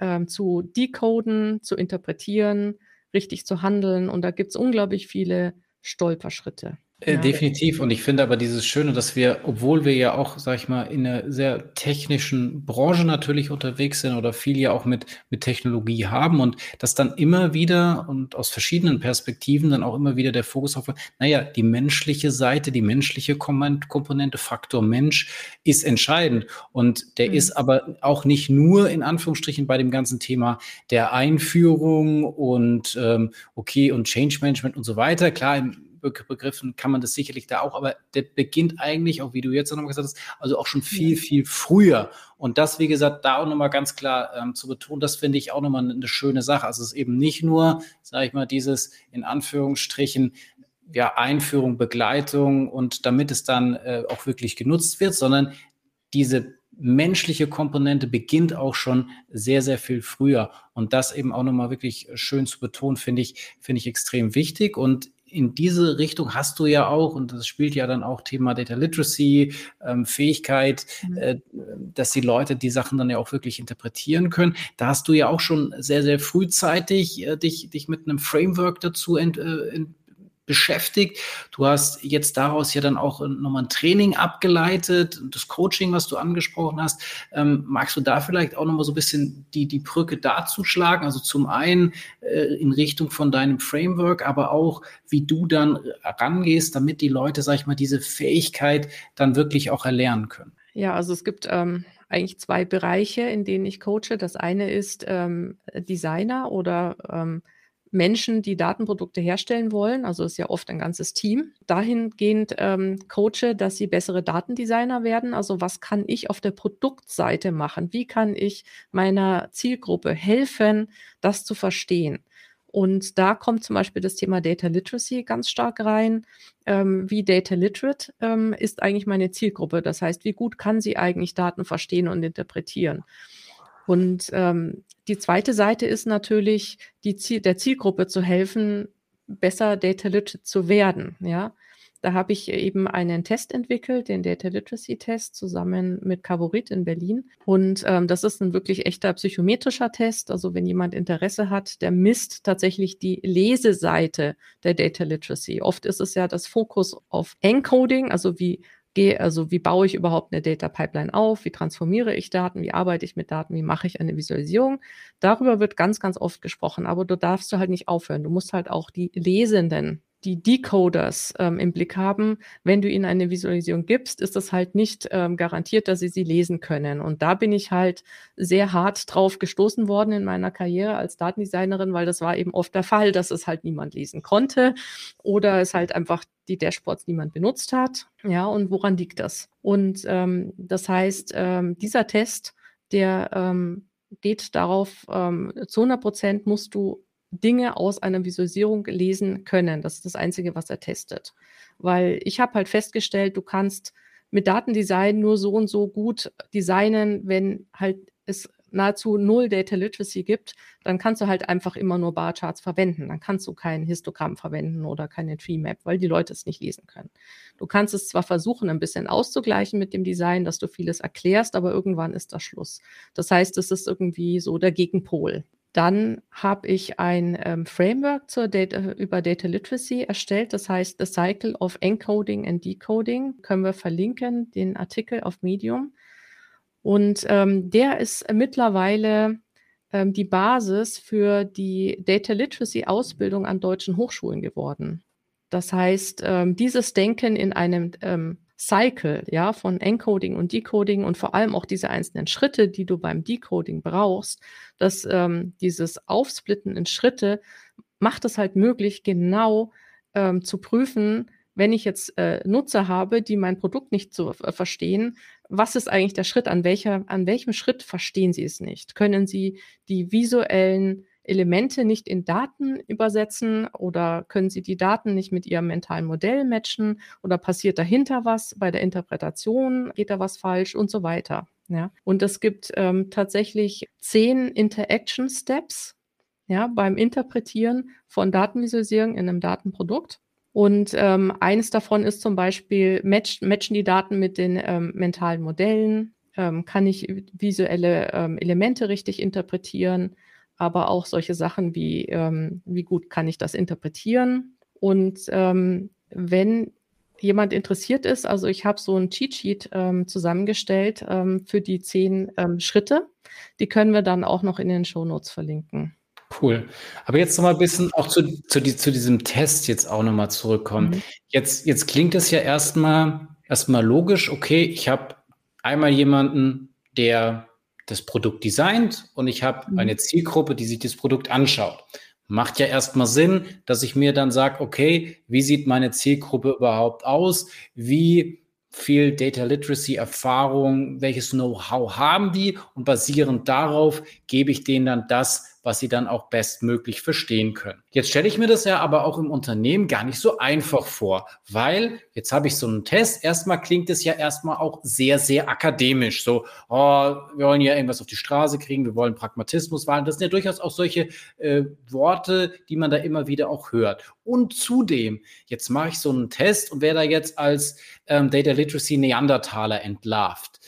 ähm, zu decoden, zu interpretieren, richtig zu handeln. Und da gibt es unglaublich viele Stolperschritte. Äh. Definitiv. Und ich finde aber dieses Schöne, dass wir, obwohl wir ja auch, sag ich mal, in einer sehr technischen Branche natürlich unterwegs sind oder viel ja auch mit, mit Technologie haben und dass dann immer wieder und aus verschiedenen Perspektiven dann auch immer wieder der Fokus auf, naja, die menschliche Seite, die menschliche Komponente, Faktor Mensch ist entscheidend. Und der mhm. ist aber auch nicht nur in Anführungsstrichen bei dem ganzen Thema der Einführung und ähm, okay und Change Management und so weiter. Klar, im Begriffen kann man das sicherlich da auch, aber der beginnt eigentlich, auch wie du jetzt nochmal gesagt hast, also auch schon viel, viel früher. Und das, wie gesagt, da auch nochmal ganz klar ähm, zu betonen, das finde ich auch nochmal eine schöne Sache. Also es ist eben nicht nur, sage ich mal, dieses in Anführungsstrichen ja, Einführung, Begleitung und damit es dann äh, auch wirklich genutzt wird, sondern diese menschliche Komponente beginnt auch schon sehr, sehr viel früher. Und das eben auch nochmal wirklich schön zu betonen, finde ich, finde ich extrem wichtig. Und in diese Richtung hast du ja auch, und das spielt ja dann auch Thema Data Literacy, ähm, Fähigkeit, mhm. äh, dass die Leute die Sachen dann ja auch wirklich interpretieren können. Da hast du ja auch schon sehr, sehr frühzeitig äh, dich, dich mit einem Framework dazu ent, äh, beschäftigt. Du hast jetzt daraus ja dann auch nochmal ein Training abgeleitet, das Coaching, was du angesprochen hast. Ähm, magst du da vielleicht auch nochmal so ein bisschen die, die Brücke dazu schlagen? Also zum einen äh, in Richtung von deinem Framework, aber auch, wie du dann rangehst, damit die Leute, sag ich mal, diese Fähigkeit dann wirklich auch erlernen können. Ja, also es gibt ähm, eigentlich zwei Bereiche, in denen ich coache. Das eine ist ähm, Designer oder ähm, Menschen, die Datenprodukte herstellen wollen, also ist ja oft ein ganzes Team, dahingehend ähm, coache, dass sie bessere Datendesigner werden. Also was kann ich auf der Produktseite machen? Wie kann ich meiner Zielgruppe helfen, das zu verstehen? Und da kommt zum Beispiel das Thema Data Literacy ganz stark rein. Ähm, wie Data Literate ähm, ist eigentlich meine Zielgruppe? Das heißt, wie gut kann sie eigentlich Daten verstehen und interpretieren? Und ähm, die zweite Seite ist natürlich, die Ziel, der Zielgruppe zu helfen, besser Data Literate zu werden. Ja, Da habe ich eben einen Test entwickelt, den Data Literacy Test, zusammen mit Cavorit in Berlin. Und ähm, das ist ein wirklich echter psychometrischer Test. Also wenn jemand Interesse hat, der misst tatsächlich die Leseseite der Data Literacy. Oft ist es ja das Fokus auf Encoding, also wie gehe, also wie baue ich überhaupt eine Data Pipeline auf, wie transformiere ich Daten, wie arbeite ich mit Daten, wie mache ich eine Visualisierung. Darüber wird ganz, ganz oft gesprochen, aber du darfst du halt nicht aufhören. Du musst halt auch die Lesenden die Decoders ähm, im Blick haben. Wenn du ihnen eine Visualisierung gibst, ist das halt nicht ähm, garantiert, dass sie sie lesen können. Und da bin ich halt sehr hart drauf gestoßen worden in meiner Karriere als Datendesignerin, weil das war eben oft der Fall, dass es halt niemand lesen konnte oder es halt einfach die Dashboards niemand benutzt hat. Ja, und woran liegt das? Und ähm, das heißt, ähm, dieser Test, der ähm, geht darauf, ähm, zu 100 Prozent musst du Dinge aus einer Visualisierung lesen können. Das ist das Einzige, was er testet. Weil ich habe halt festgestellt, du kannst mit Datendesign nur so und so gut designen, wenn halt es nahezu null Data Literacy gibt, dann kannst du halt einfach immer nur Barcharts verwenden. Dann kannst du kein Histogramm verwenden oder keine Tree Map, weil die Leute es nicht lesen können. Du kannst es zwar versuchen, ein bisschen auszugleichen mit dem Design, dass du vieles erklärst, aber irgendwann ist das Schluss. Das heißt, es ist irgendwie so der Gegenpol. Dann habe ich ein ähm, Framework zur Data, über Data Literacy erstellt. Das heißt, The Cycle of Encoding and Decoding. Können wir verlinken, den Artikel auf Medium. Und ähm, der ist mittlerweile ähm, die Basis für die Data Literacy Ausbildung an deutschen Hochschulen geworden. Das heißt, ähm, dieses Denken in einem ähm, Cycle, ja, von Encoding und Decoding und vor allem auch diese einzelnen Schritte, die du beim Decoding brauchst, dass ähm, dieses Aufsplitten in Schritte macht es halt möglich, genau ähm, zu prüfen, wenn ich jetzt äh, Nutzer habe, die mein Produkt nicht so äh, verstehen, was ist eigentlich der Schritt? An welcher, an welchem Schritt verstehen sie es nicht? Können sie die visuellen Elemente nicht in Daten übersetzen oder können Sie die Daten nicht mit Ihrem mentalen Modell matchen oder passiert dahinter was bei der Interpretation, geht da was falsch und so weiter. Ja, und es gibt ähm, tatsächlich zehn Interaction Steps ja, beim Interpretieren von Datenvisualisierung in einem Datenprodukt. Und ähm, eines davon ist zum Beispiel, match, matchen die Daten mit den ähm, mentalen Modellen, ähm, kann ich visuelle ähm, Elemente richtig interpretieren, aber auch solche Sachen wie, ähm, wie gut kann ich das interpretieren. Und ähm, wenn jemand interessiert ist, also ich habe so ein Cheat Sheet ähm, zusammengestellt ähm, für die zehn ähm, Schritte. Die können wir dann auch noch in den Show Notes verlinken. Cool. Aber jetzt noch mal ein bisschen auch zu, zu, die, zu diesem Test jetzt auch noch mal zurückkommen. Mhm. Jetzt, jetzt klingt es ja erstmal erstmal logisch, okay, ich habe einmal jemanden, der das Produkt designt und ich habe mhm. eine Zielgruppe, die sich das Produkt anschaut. Macht ja erstmal Sinn, dass ich mir dann sage, okay, wie sieht meine Zielgruppe überhaupt aus? Wie viel Data Literacy Erfahrung, welches Know-how haben die? Und basierend darauf gebe ich denen dann das, was sie dann auch bestmöglich verstehen können. Jetzt stelle ich mir das ja aber auch im Unternehmen gar nicht so einfach vor, weil jetzt habe ich so einen Test. Erstmal klingt es ja erstmal auch sehr, sehr akademisch. So, oh, wir wollen ja irgendwas auf die Straße kriegen, wir wollen Pragmatismus wahren. Das sind ja durchaus auch solche äh, Worte, die man da immer wieder auch hört. Und zudem, jetzt mache ich so einen Test und wer da jetzt als ähm, Data Literacy Neandertaler entlarvt.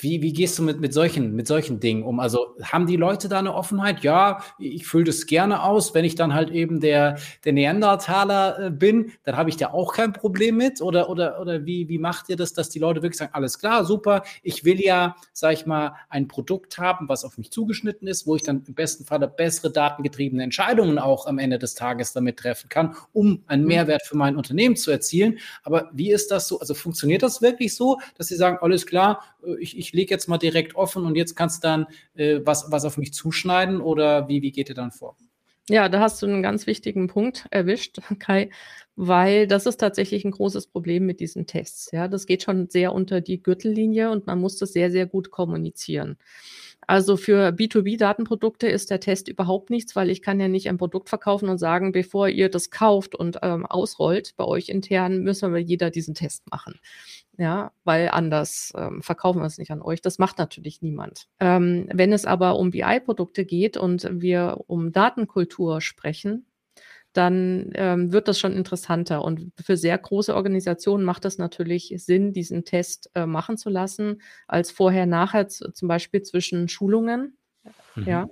Wie, wie gehst du mit, mit, solchen, mit solchen Dingen um? Also haben die Leute da eine Offenheit? Ja, ich fülle das gerne aus. Wenn ich dann halt eben der, der Neandertaler äh, bin, dann habe ich da auch kein Problem mit. Oder, oder, oder wie, wie macht ihr das, dass die Leute wirklich sagen, alles klar, super, ich will ja, sag ich mal, ein Produkt haben, was auf mich zugeschnitten ist, wo ich dann im besten Falle bessere datengetriebene Entscheidungen auch am Ende des Tages damit treffen kann, um einen mhm. Mehrwert für mein Unternehmen zu erzielen. Aber wie ist das so? Also funktioniert das wirklich so, dass sie sagen, alles klar, äh, ich, ich ich lege jetzt mal direkt offen und jetzt kannst du dann äh, was, was auf mich zuschneiden oder wie, wie geht ihr dann vor? Ja, da hast du einen ganz wichtigen Punkt erwischt, *laughs* Kai, weil das ist tatsächlich ein großes Problem mit diesen Tests. Ja, das geht schon sehr unter die Gürtellinie und man muss das sehr, sehr gut kommunizieren. Also für B2B-Datenprodukte ist der Test überhaupt nichts, weil ich kann ja nicht ein Produkt verkaufen und sagen, bevor ihr das kauft und ähm, ausrollt bei euch intern, müssen wir jeder diesen Test machen. Ja, weil anders ähm, verkaufen wir es nicht an euch. Das macht natürlich niemand. Ähm, wenn es aber um BI-Produkte geht und wir um Datenkultur sprechen, dann ähm, wird das schon interessanter. Und für sehr große Organisationen macht es natürlich Sinn, diesen Test äh, machen zu lassen, als vorher-nachher zum Beispiel zwischen Schulungen. Mhm. Ja,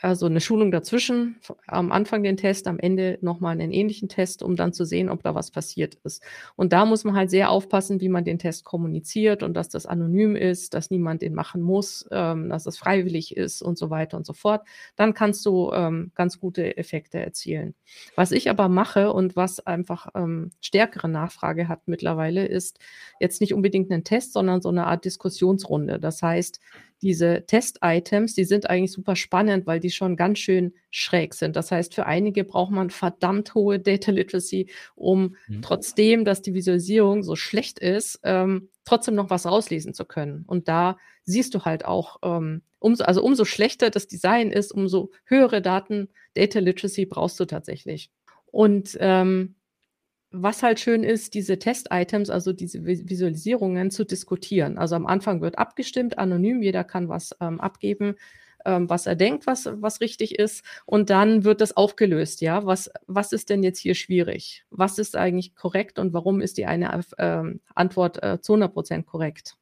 also eine Schulung dazwischen, am Anfang den Test, am Ende nochmal einen ähnlichen Test, um dann zu sehen, ob da was passiert ist. Und da muss man halt sehr aufpassen, wie man den Test kommuniziert und dass das anonym ist, dass niemand den machen muss, ähm, dass das freiwillig ist und so weiter und so fort. Dann kannst du ähm, ganz gute Effekte erzielen. Was ich aber mache und was einfach ähm, stärkere Nachfrage hat mittlerweile, ist jetzt nicht unbedingt ein Test, sondern so eine Art Diskussionsrunde. Das heißt, diese Test-Items, die sind eigentlich super spannend, weil die schon ganz schön schräg sind. Das heißt, für einige braucht man verdammt hohe Data Literacy, um mhm. trotzdem, dass die Visualisierung so schlecht ist, ähm, trotzdem noch was rauslesen zu können. Und da siehst du halt auch, ähm, umso, also umso schlechter das Design ist, umso höhere Daten, Data Literacy brauchst du tatsächlich. Und ähm, was halt schön ist, diese Test-Items, also diese Visualisierungen zu diskutieren. Also am Anfang wird abgestimmt, anonym, jeder kann was ähm, abgeben, ähm, was er denkt, was, was richtig ist. Und dann wird das aufgelöst, ja. Was, was ist denn jetzt hier schwierig? Was ist eigentlich korrekt und warum ist die eine ähm, Antwort äh, zu 100 Prozent korrekt?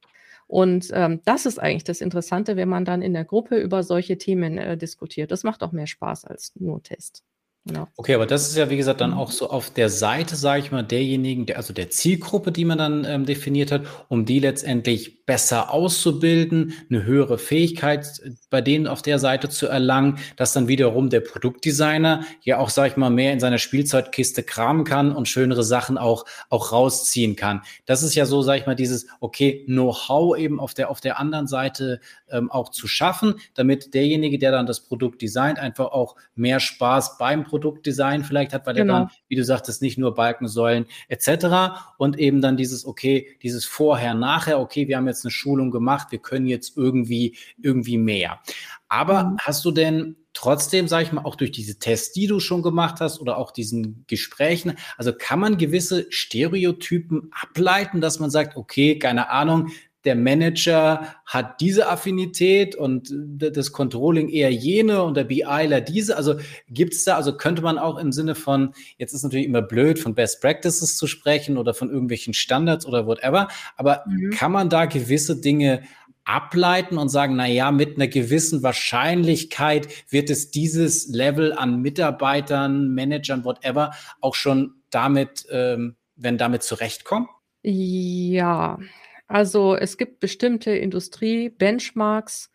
Und ähm, das ist eigentlich das Interessante, wenn man dann in der Gruppe über solche Themen äh, diskutiert. Das macht auch mehr Spaß als nur Test. Genau. Okay, aber das ist ja, wie gesagt, dann auch so auf der Seite, sage ich mal, derjenigen, der, also der Zielgruppe, die man dann ähm, definiert hat, um die letztendlich besser auszubilden, eine höhere Fähigkeit äh, bei denen auf der Seite zu erlangen, dass dann wiederum der Produktdesigner ja auch, sage ich mal, mehr in seiner Spielzeutkiste kramen kann und schönere Sachen auch, auch rausziehen kann. Das ist ja so, sage ich mal, dieses, okay, Know-how eben auf der, auf der anderen Seite ähm, auch zu schaffen, damit derjenige, der dann das Produkt designt, einfach auch mehr Spaß beim Produkt Produktdesign vielleicht hat, weil genau. er dann, wie du sagtest, nicht nur Balkensäulen etc. und eben dann dieses, okay, dieses Vorher, Nachher, okay, wir haben jetzt eine Schulung gemacht, wir können jetzt irgendwie, irgendwie mehr. Aber mhm. hast du denn trotzdem, sage ich mal, auch durch diese Tests, die du schon gemacht hast oder auch diesen Gesprächen, also kann man gewisse Stereotypen ableiten, dass man sagt, okay, keine Ahnung, der Manager hat diese Affinität und das Controlling eher jene und der BIler diese. Also gibt es da, also könnte man auch im Sinne von, jetzt ist natürlich immer blöd, von Best Practices zu sprechen oder von irgendwelchen Standards oder whatever, aber mhm. kann man da gewisse Dinge ableiten und sagen, na ja, mit einer gewissen Wahrscheinlichkeit wird es dieses Level an Mitarbeitern, Managern, whatever auch schon damit, ähm, wenn damit zurechtkommen? Ja, also es gibt bestimmte Industrie-Benchmarks,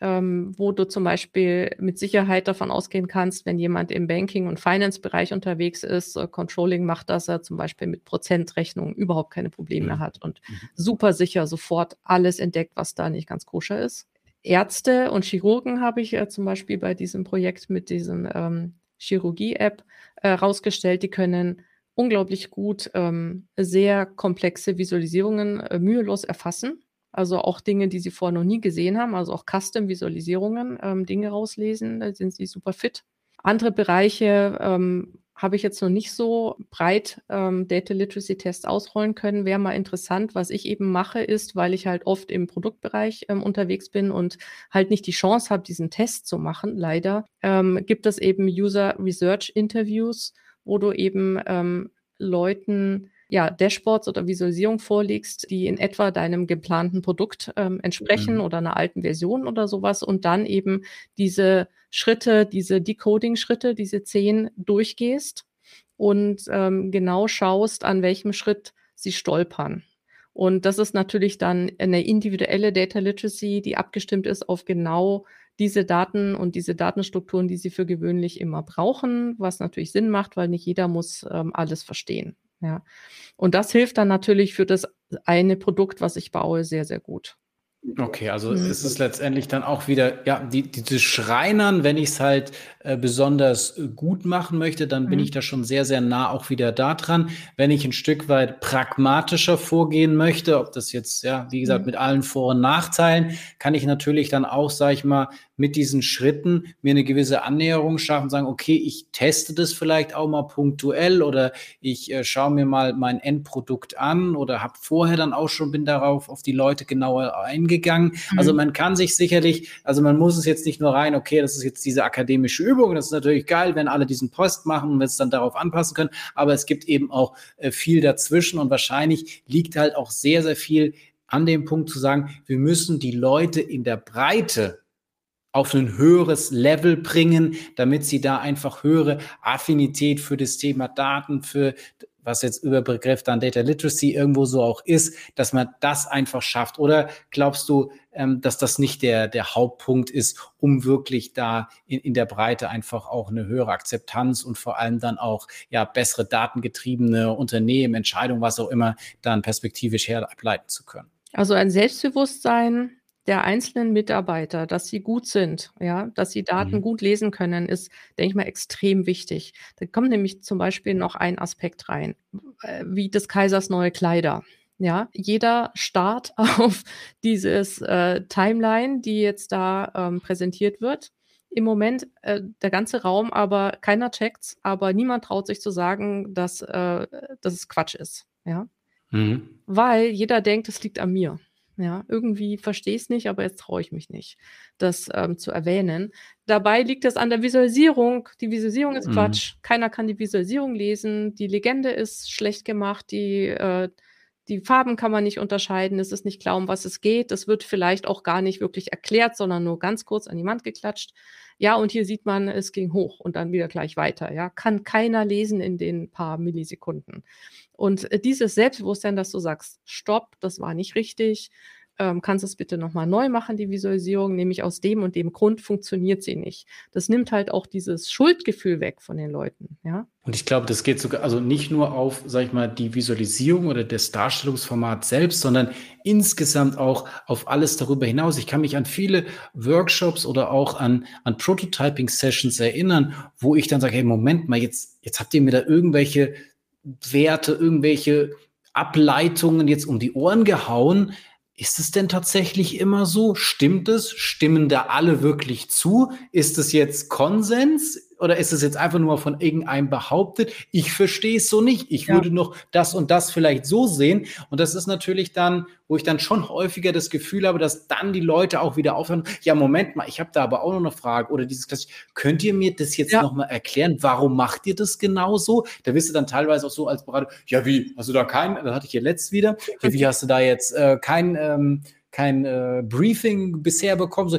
ähm, wo du zum Beispiel mit Sicherheit davon ausgehen kannst, wenn jemand im Banking- und Finance-Bereich unterwegs ist, äh, Controlling macht, dass er zum Beispiel mit Prozentrechnungen überhaupt keine Probleme mehr mhm. hat und mhm. super sicher sofort alles entdeckt, was da nicht ganz koscher ist. Ärzte und Chirurgen habe ich äh, zum Beispiel bei diesem Projekt mit diesem ähm, Chirurgie-App herausgestellt, äh, die können unglaublich gut ähm, sehr komplexe Visualisierungen äh, mühelos erfassen. Also auch Dinge, die sie vorher noch nie gesehen haben, also auch Custom-Visualisierungen, ähm, Dinge rauslesen, da sind sie super fit. Andere Bereiche ähm, habe ich jetzt noch nicht so breit ähm, Data Literacy Tests ausrollen können. Wäre mal interessant. Was ich eben mache, ist, weil ich halt oft im Produktbereich ähm, unterwegs bin und halt nicht die Chance habe, diesen Test zu machen, leider, ähm, gibt es eben User Research Interviews, wo du eben ähm, Leuten ja, Dashboards oder Visualisierung vorlegst, die in etwa deinem geplanten Produkt ähm, entsprechen mhm. oder einer alten Version oder sowas und dann eben diese Schritte, diese Decoding-Schritte, diese zehn durchgehst und ähm, genau schaust, an welchem Schritt sie stolpern. Und das ist natürlich dann eine individuelle Data Literacy, die abgestimmt ist auf genau diese Daten und diese Datenstrukturen, die sie für gewöhnlich immer brauchen, was natürlich Sinn macht, weil nicht jeder muss ähm, alles verstehen. Ja. Und das hilft dann natürlich für das eine Produkt, was ich baue, sehr, sehr gut. Okay, also mhm. ist es letztendlich dann auch wieder, ja, die, diese Schreinern, wenn ich es halt äh, besonders gut machen möchte, dann bin mhm. ich da schon sehr, sehr nah auch wieder da dran. Wenn ich ein Stück weit pragmatischer vorgehen möchte, ob das jetzt, ja, wie gesagt, mhm. mit allen Vor- und Nachteilen, kann ich natürlich dann auch, sage ich mal, mit diesen Schritten mir eine gewisse Annäherung schaffen, sagen, okay, ich teste das vielleicht auch mal punktuell oder ich äh, schaue mir mal mein Endprodukt an oder habe vorher dann auch schon, bin darauf auf die Leute genauer eingegangen. Mhm. Also man kann sich sicherlich, also man muss es jetzt nicht nur rein, okay, das ist jetzt diese akademische Übungen. Das ist natürlich geil, wenn alle diesen Post machen und wir es dann darauf anpassen können. Aber es gibt eben auch äh, viel dazwischen und wahrscheinlich liegt halt auch sehr, sehr viel an dem Punkt zu sagen, wir müssen die Leute in der Breite auf ein höheres Level bringen, damit sie da einfach höhere Affinität für das Thema Daten, für was jetzt über Begriff dann Data Literacy irgendwo so auch ist, dass man das einfach schafft? Oder glaubst du, ähm, dass das nicht der, der Hauptpunkt ist, um wirklich da in, in der Breite einfach auch eine höhere Akzeptanz und vor allem dann auch ja bessere datengetriebene Unternehmen, Entscheidungen, was auch immer, dann perspektivisch her ableiten zu können? Also ein Selbstbewusstsein der einzelnen Mitarbeiter, dass sie gut sind, ja, dass sie Daten mhm. gut lesen können, ist, denke ich mal, extrem wichtig. Da kommt nämlich zum Beispiel noch ein Aspekt rein, äh, wie des Kaisers neue Kleider. Ja, jeder Start *laughs* auf dieses äh, Timeline, die jetzt da ähm, präsentiert wird. Im Moment äh, der ganze Raum, aber keiner checkt's, aber niemand traut sich zu sagen, dass, äh, dass es Quatsch ist. Ja. Mhm. Weil jeder denkt, es liegt an mir. Ja, irgendwie verstehe ich es nicht, aber jetzt traue ich mich nicht, das ähm, zu erwähnen. Dabei liegt es an der Visualisierung. Die Visualisierung ist mhm. Quatsch. Keiner kann die Visualisierung lesen. Die Legende ist schlecht gemacht. Die, äh, die Farben kann man nicht unterscheiden. Es ist nicht klar, um was es geht. Es wird vielleicht auch gar nicht wirklich erklärt, sondern nur ganz kurz an die Wand geklatscht. Ja, und hier sieht man, es ging hoch und dann wieder gleich weiter. Ja, kann keiner lesen in den paar Millisekunden. Und äh, dieses Selbstbewusstsein, dass du sagst, stopp, das war nicht richtig, ähm, kannst du es bitte nochmal neu machen, die Visualisierung, nämlich aus dem und dem Grund funktioniert sie nicht. Das nimmt halt auch dieses Schuldgefühl weg von den Leuten, ja. Und ich glaube, das geht sogar, also nicht nur auf, sag ich mal, die Visualisierung oder das Darstellungsformat selbst, sondern insgesamt auch auf alles darüber hinaus. Ich kann mich an viele Workshops oder auch an, an Prototyping-Sessions erinnern, wo ich dann sage, hey, Moment mal, jetzt, jetzt habt ihr mir da irgendwelche Werte, irgendwelche Ableitungen jetzt um die Ohren gehauen. Ist es denn tatsächlich immer so? Stimmt es? Stimmen da alle wirklich zu? Ist es jetzt Konsens? Oder ist es jetzt einfach nur von irgendeinem behauptet? Ich verstehe es so nicht. Ich ja. würde noch das und das vielleicht so sehen. Und das ist natürlich dann, wo ich dann schon häufiger das Gefühl habe, dass dann die Leute auch wieder aufhören. Ja, Moment mal, ich habe da aber auch noch eine Frage. Oder dieses, könnt ihr mir das jetzt ja. nochmal erklären? Warum macht ihr das genau so? Da bist du dann teilweise auch so als Berater, ja, wie? Hast du da keinen, das hatte ich hier letzt wieder. Ja, wie hast du da jetzt äh, kein, ähm, kein äh, Briefing bisher bekommen? So,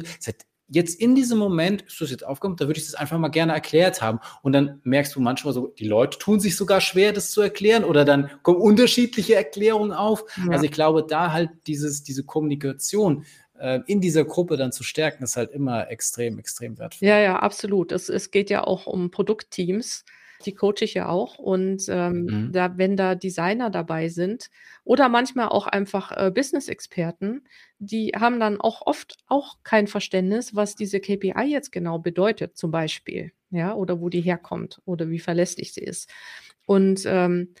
jetzt in diesem Moment ist das jetzt aufgekommen, da würde ich das einfach mal gerne erklärt haben. Und dann merkst du manchmal so, die Leute tun sich sogar schwer, das zu erklären oder dann kommen unterschiedliche Erklärungen auf. Ja. Also ich glaube, da halt dieses, diese Kommunikation äh, in dieser Gruppe dann zu stärken, ist halt immer extrem, extrem wertvoll. Ja, ja, absolut. Es, es geht ja auch um Produktteams die coache ich ja auch. Und ähm, mhm. da, wenn da Designer dabei sind oder manchmal auch einfach äh, Business-Experten, die haben dann auch oft auch kein Verständnis, was diese KPI jetzt genau bedeutet, zum Beispiel, ja, oder wo die herkommt oder wie verlässlich sie ist. Und ähm,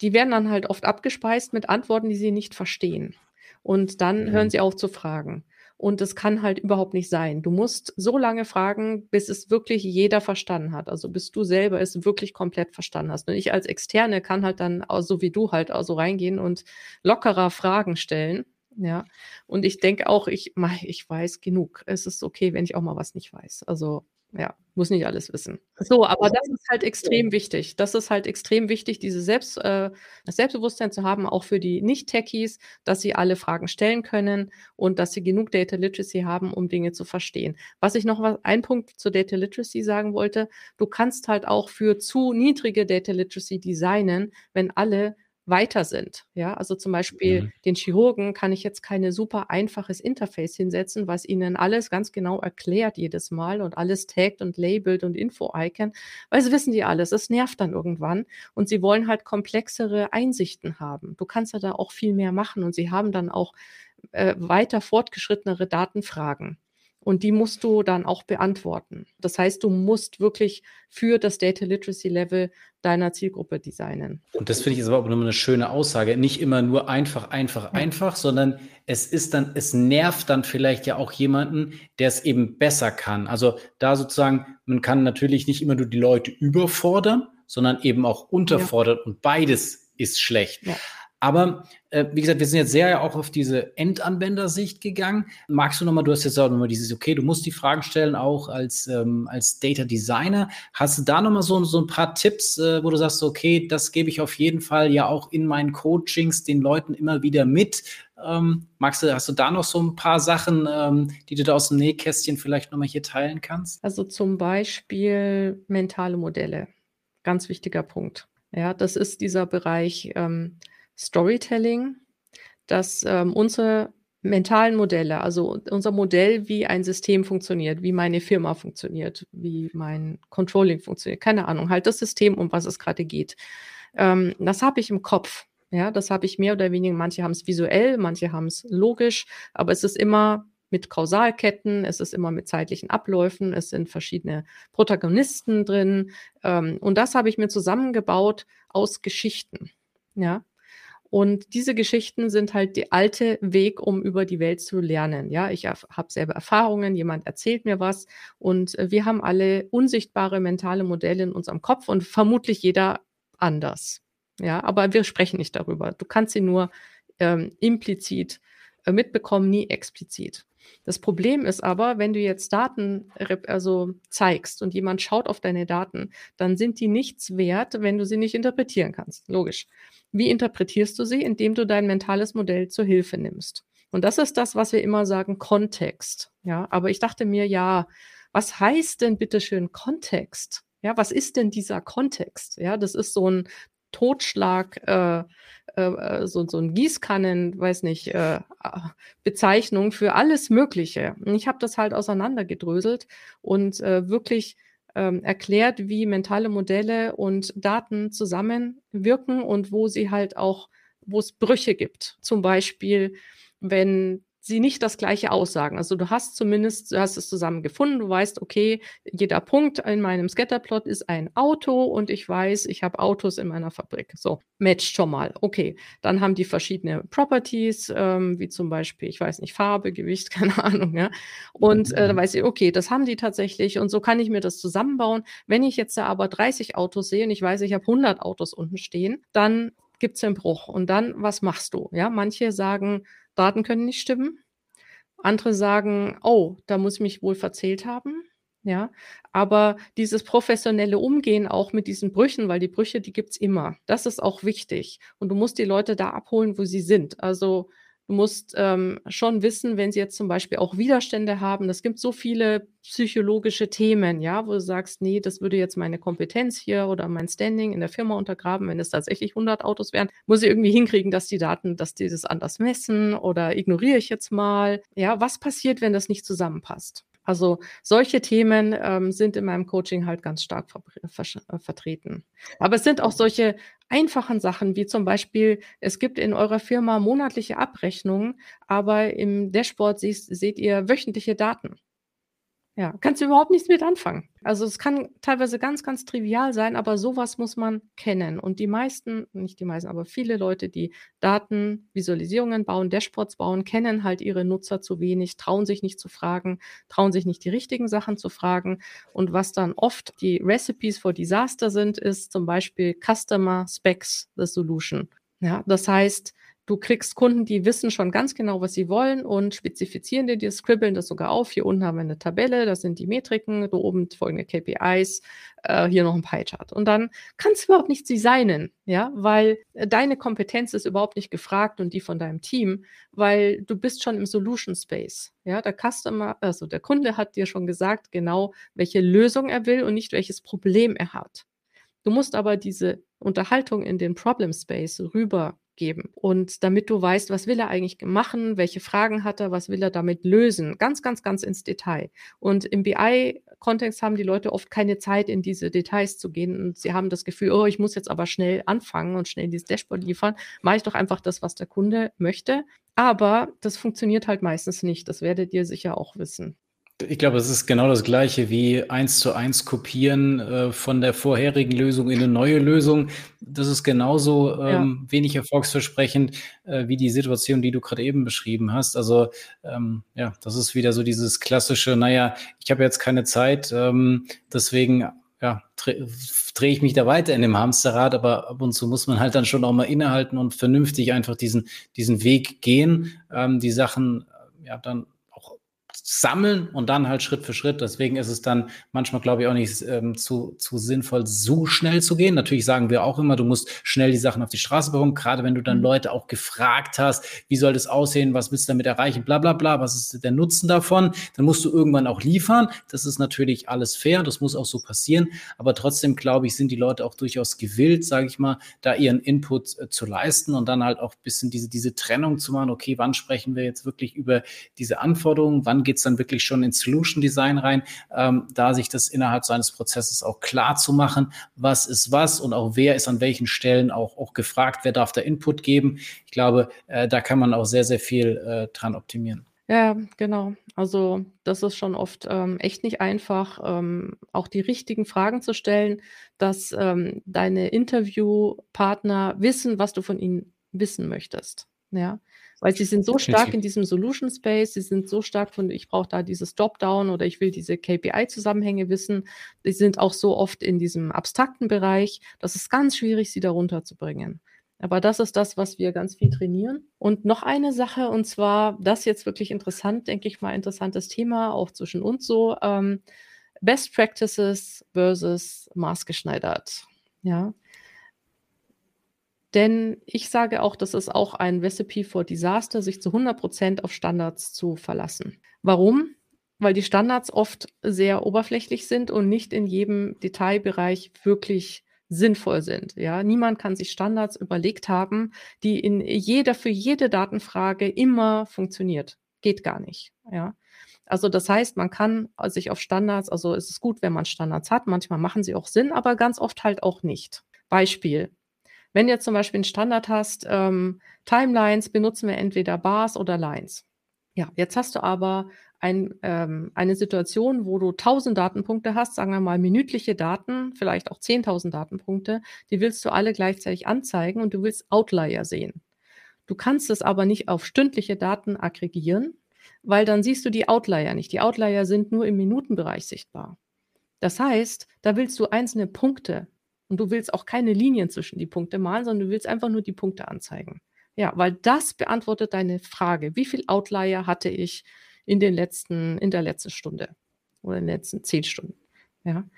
die werden dann halt oft abgespeist mit Antworten, die sie nicht verstehen. Und dann mhm. hören sie auf zu fragen. Und das kann halt überhaupt nicht sein. Du musst so lange fragen, bis es wirklich jeder verstanden hat. Also bis du selber es wirklich komplett verstanden hast. Und ich als Externe kann halt dann, so wie du halt, so reingehen und lockerer Fragen stellen. Ja. Und ich denke auch, ich, ich weiß genug. Es ist okay, wenn ich auch mal was nicht weiß. Also ja, muss nicht alles wissen. So, aber das ist halt extrem wichtig. Das ist halt extrem wichtig, dieses Selbst, äh, das Selbstbewusstsein zu haben, auch für die Nicht-Techies, dass sie alle Fragen stellen können und dass sie genug Data Literacy haben, um Dinge zu verstehen. Was ich noch was, ein Punkt zur Data Literacy sagen wollte, du kannst halt auch für zu niedrige Data Literacy designen, wenn alle weiter sind. Ja, also zum Beispiel mhm. den Chirurgen kann ich jetzt keine super einfaches Interface hinsetzen, was ihnen alles ganz genau erklärt jedes Mal und alles taggt und labelt und Info-Icon, weil sie wissen die alles. Es nervt dann irgendwann und sie wollen halt komplexere Einsichten haben. Du kannst ja da auch viel mehr machen und sie haben dann auch äh, weiter fortgeschrittenere Datenfragen. Und die musst du dann auch beantworten. Das heißt, du musst wirklich für das Data Literacy Level deiner Zielgruppe designen. Und das finde ich aber auch nur eine schöne Aussage. Nicht immer nur einfach, einfach, ja. einfach, sondern es ist dann, es nervt dann vielleicht ja auch jemanden, der es eben besser kann. Also da sozusagen, man kann natürlich nicht immer nur die Leute überfordern, sondern eben auch unterfordern ja. und beides ist schlecht. Ja. Aber äh, wie gesagt, wir sind jetzt sehr auch auf diese Endanwendersicht gegangen. Magst du nochmal, du hast jetzt auch nochmal dieses, okay, du musst die Fragen stellen, auch als, ähm, als Data Designer. Hast du da nochmal so, so ein paar Tipps, äh, wo du sagst, okay, das gebe ich auf jeden Fall ja auch in meinen Coachings den Leuten immer wieder mit? Ähm, magst du, hast du da noch so ein paar Sachen, ähm, die du da aus dem Nähkästchen vielleicht nochmal hier teilen kannst? Also zum Beispiel mentale Modelle. Ganz wichtiger Punkt. Ja, das ist dieser Bereich ähm, Storytelling, dass ähm, unsere mentalen Modelle, also unser Modell, wie ein System funktioniert, wie meine Firma funktioniert, wie mein Controlling funktioniert, keine Ahnung, halt das System, um was es gerade geht. Ähm, das habe ich im Kopf. Ja, das habe ich mehr oder weniger. Manche haben es visuell, manche haben es logisch, aber es ist immer mit Kausalketten, es ist immer mit zeitlichen Abläufen, es sind verschiedene Protagonisten drin. Ähm, und das habe ich mir zusammengebaut aus Geschichten. Ja. Und diese Geschichten sind halt der alte Weg, um über die Welt zu lernen. Ja, ich habe selber Erfahrungen, jemand erzählt mir was und äh, wir haben alle unsichtbare mentale Modelle in unserem Kopf und vermutlich jeder anders. Ja, aber wir sprechen nicht darüber. Du kannst sie nur ähm, implizit äh, mitbekommen, nie explizit. Das Problem ist aber, wenn du jetzt Daten also zeigst und jemand schaut auf deine Daten, dann sind die nichts wert, wenn du sie nicht interpretieren kannst. Logisch. Wie interpretierst du sie? Indem du dein mentales Modell zur Hilfe nimmst. Und das ist das, was wir immer sagen, Kontext. Ja, aber ich dachte mir, ja, was heißt denn bitteschön Kontext? Ja, was ist denn dieser Kontext? Ja, das ist so ein Totschlag, äh, äh, äh, so, so ein Gießkannen, weiß nicht, äh, Bezeichnung für alles Mögliche. Und ich habe das halt auseinandergedröselt und äh, wirklich ähm, erklärt, wie mentale Modelle und Daten zusammenwirken und wo sie halt auch, wo es Brüche gibt. Zum Beispiel, wenn sie nicht das gleiche aussagen. Also du hast zumindest, du hast es zusammen gefunden, du weißt, okay, jeder Punkt in meinem Scatterplot ist ein Auto und ich weiß, ich habe Autos in meiner Fabrik. So, matcht schon mal. Okay, dann haben die verschiedene Properties, ähm, wie zum Beispiel, ich weiß nicht, Farbe, Gewicht, *laughs* keine Ahnung, ja. Und äh, dann weiß ich, okay, das haben die tatsächlich und so kann ich mir das zusammenbauen. Wenn ich jetzt da aber 30 Autos sehe und ich weiß, ich habe 100 Autos unten stehen, dann gibt es einen Bruch. Und dann, was machst du? Ja, manche sagen, Daten können nicht stimmen. Andere sagen, oh, da muss ich mich wohl verzählt haben. Ja, aber dieses professionelle Umgehen auch mit diesen Brüchen, weil die Brüche, die gibt es immer. Das ist auch wichtig. Und du musst die Leute da abholen, wo sie sind. Also Du musst ähm, schon wissen, wenn sie jetzt zum Beispiel auch Widerstände haben. Es gibt so viele psychologische Themen, ja, wo du sagst, nee, das würde jetzt meine Kompetenz hier oder mein Standing in der Firma untergraben. Wenn es tatsächlich 100 Autos wären, muss ich irgendwie hinkriegen, dass die Daten, dass die das anders messen oder ignoriere ich jetzt mal. Ja, was passiert, wenn das nicht zusammenpasst? Also solche Themen ähm, sind in meinem Coaching halt ganz stark ver ver vertreten. Aber es sind auch solche einfachen Sachen, wie zum Beispiel, es gibt in eurer Firma monatliche Abrechnungen, aber im Dashboard siehst, seht ihr wöchentliche Daten. Ja, kannst du überhaupt nichts mit anfangen. Also es kann teilweise ganz, ganz trivial sein, aber sowas muss man kennen. Und die meisten, nicht die meisten, aber viele Leute, die Daten, Visualisierungen bauen, Dashboards bauen, kennen halt ihre Nutzer zu wenig, trauen sich nicht zu fragen, trauen sich nicht die richtigen Sachen zu fragen. Und was dann oft die Recipes for Disaster sind, ist zum Beispiel Customer Specs the Solution. Ja, das heißt, Du kriegst Kunden, die wissen schon ganz genau, was sie wollen und spezifizieren dir, die scribbeln das sogar auf. Hier unten haben wir eine Tabelle, das sind die Metriken, da oben folgende KPIs, äh, hier noch ein Pie-Chart. Und dann kannst du überhaupt nichts designen, ja, weil deine Kompetenz ist überhaupt nicht gefragt und die von deinem Team, weil du bist schon im Solution Space. Ja, der Customer, also der Kunde hat dir schon gesagt, genau, welche Lösung er will und nicht welches Problem er hat. Du musst aber diese Unterhaltung in den Problem Space rüber geben. Und damit du weißt, was will er eigentlich machen, welche Fragen hat er, was will er damit lösen. Ganz, ganz, ganz ins Detail. Und im BI-Kontext haben die Leute oft keine Zeit, in diese Details zu gehen. Und sie haben das Gefühl, oh, ich muss jetzt aber schnell anfangen und schnell dieses Dashboard liefern. Mache ich doch einfach das, was der Kunde möchte. Aber das funktioniert halt meistens nicht. Das werdet ihr sicher auch wissen. Ich glaube, es ist genau das Gleiche wie eins zu eins kopieren äh, von der vorherigen Lösung in eine neue Lösung. Das ist genauso ähm, ja. wenig erfolgsversprechend äh, wie die Situation, die du gerade eben beschrieben hast. Also ähm, ja, das ist wieder so dieses klassische, naja, ich habe jetzt keine Zeit, ähm, deswegen ja, drehe dreh ich mich da weiter in dem Hamsterrad, aber ab und zu muss man halt dann schon auch mal innehalten und vernünftig einfach diesen, diesen Weg gehen, ähm, die Sachen ja dann sammeln und dann halt Schritt für Schritt. Deswegen ist es dann manchmal, glaube ich, auch nicht ähm, zu, zu sinnvoll, so schnell zu gehen. Natürlich sagen wir auch immer, du musst schnell die Sachen auf die Straße bekommen, gerade wenn du dann mhm. Leute auch gefragt hast, wie soll das aussehen, was willst du damit erreichen, bla bla bla, was ist der Nutzen davon, dann musst du irgendwann auch liefern. Das ist natürlich alles fair, das muss auch so passieren. Aber trotzdem, glaube ich, sind die Leute auch durchaus gewillt, sage ich mal, da ihren Input äh, zu leisten und dann halt auch ein bisschen diese, diese Trennung zu machen, okay, wann sprechen wir jetzt wirklich über diese Anforderungen, wann geht es dann wirklich schon ins Solution Design rein, ähm, da sich das innerhalb seines Prozesses auch klar zu machen, was ist was und auch wer ist an welchen Stellen auch, auch gefragt, wer darf da Input geben. Ich glaube, äh, da kann man auch sehr, sehr viel äh, dran optimieren. Ja, genau. Also das ist schon oft ähm, echt nicht einfach, ähm, auch die richtigen Fragen zu stellen, dass ähm, deine Interviewpartner wissen, was du von ihnen wissen möchtest. Ja, weil sie sind so stark in diesem Solution Space, sie sind so stark von, ich brauche da dieses Dropdown oder ich will diese KPI-Zusammenhänge wissen. Sie sind auch so oft in diesem abstrakten Bereich, das ist ganz schwierig, sie darunter zu bringen. Aber das ist das, was wir ganz viel trainieren. Und noch eine Sache, und zwar, das jetzt wirklich interessant, denke ich mal, interessantes Thema, auch zwischen uns so, ähm, Best Practices versus maßgeschneidert. Ja, denn ich sage auch, das ist auch ein Recipe for Disaster, sich zu 100 Prozent auf Standards zu verlassen. Warum? Weil die Standards oft sehr oberflächlich sind und nicht in jedem Detailbereich wirklich sinnvoll sind. Ja, niemand kann sich Standards überlegt haben, die in jeder für jede Datenfrage immer funktioniert. Geht gar nicht. Ja. Also das heißt, man kann sich auf Standards, also es ist gut, wenn man Standards hat. Manchmal machen sie auch Sinn, aber ganz oft halt auch nicht. Beispiel. Wenn du jetzt zum Beispiel einen Standard hast, ähm, Timelines benutzen wir entweder Bars oder Lines. Ja, jetzt hast du aber ein, ähm, eine Situation, wo du 1000 Datenpunkte hast, sagen wir mal minütliche Daten, vielleicht auch 10.000 Datenpunkte, die willst du alle gleichzeitig anzeigen und du willst Outlier sehen. Du kannst es aber nicht auf stündliche Daten aggregieren, weil dann siehst du die Outlier nicht. Die Outlier sind nur im Minutenbereich sichtbar. Das heißt, da willst du einzelne Punkte und du willst auch keine Linien zwischen die Punkte malen, sondern du willst einfach nur die Punkte anzeigen. Ja, weil das beantwortet deine Frage. Wie viel Outlier hatte ich in den letzten, in der letzten Stunde oder in den letzten zehn Stunden? Ja,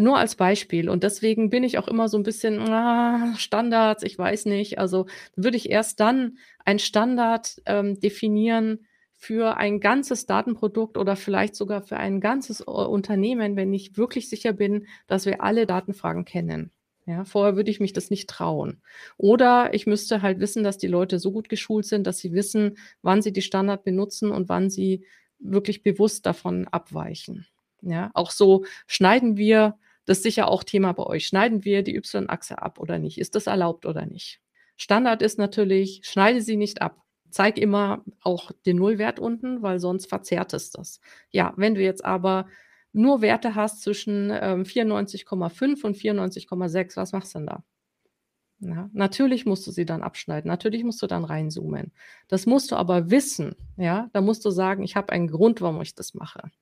nur als Beispiel. Und deswegen bin ich auch immer so ein bisschen ah, Standards, ich weiß nicht. Also würde ich erst dann ein Standard ähm, definieren, für ein ganzes Datenprodukt oder vielleicht sogar für ein ganzes äh, Unternehmen, wenn ich wirklich sicher bin, dass wir alle Datenfragen kennen. Ja, vorher würde ich mich das nicht trauen. Oder ich müsste halt wissen, dass die Leute so gut geschult sind, dass sie wissen, wann sie die Standard benutzen und wann sie wirklich bewusst davon abweichen. Ja, auch so schneiden wir, das ist sicher auch Thema bei euch, schneiden wir die Y-Achse ab oder nicht? Ist das erlaubt oder nicht? Standard ist natürlich, schneide sie nicht ab zeig immer auch den Nullwert unten, weil sonst verzerrt es das. Ja, wenn du jetzt aber nur Werte hast zwischen ähm, 94,5 und 94,6, was machst du denn da? Ja, natürlich musst du sie dann abschneiden, natürlich musst du dann reinzoomen. Das musst du aber wissen, ja. Da musst du sagen, ich habe einen Grund, warum ich das mache.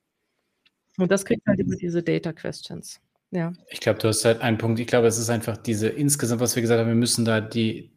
Und das kriegt halt über diese Data Questions. Ja. Ich glaube, du hast halt einen Punkt. Ich glaube, es ist einfach diese insgesamt, was wir gesagt haben, wir müssen da die,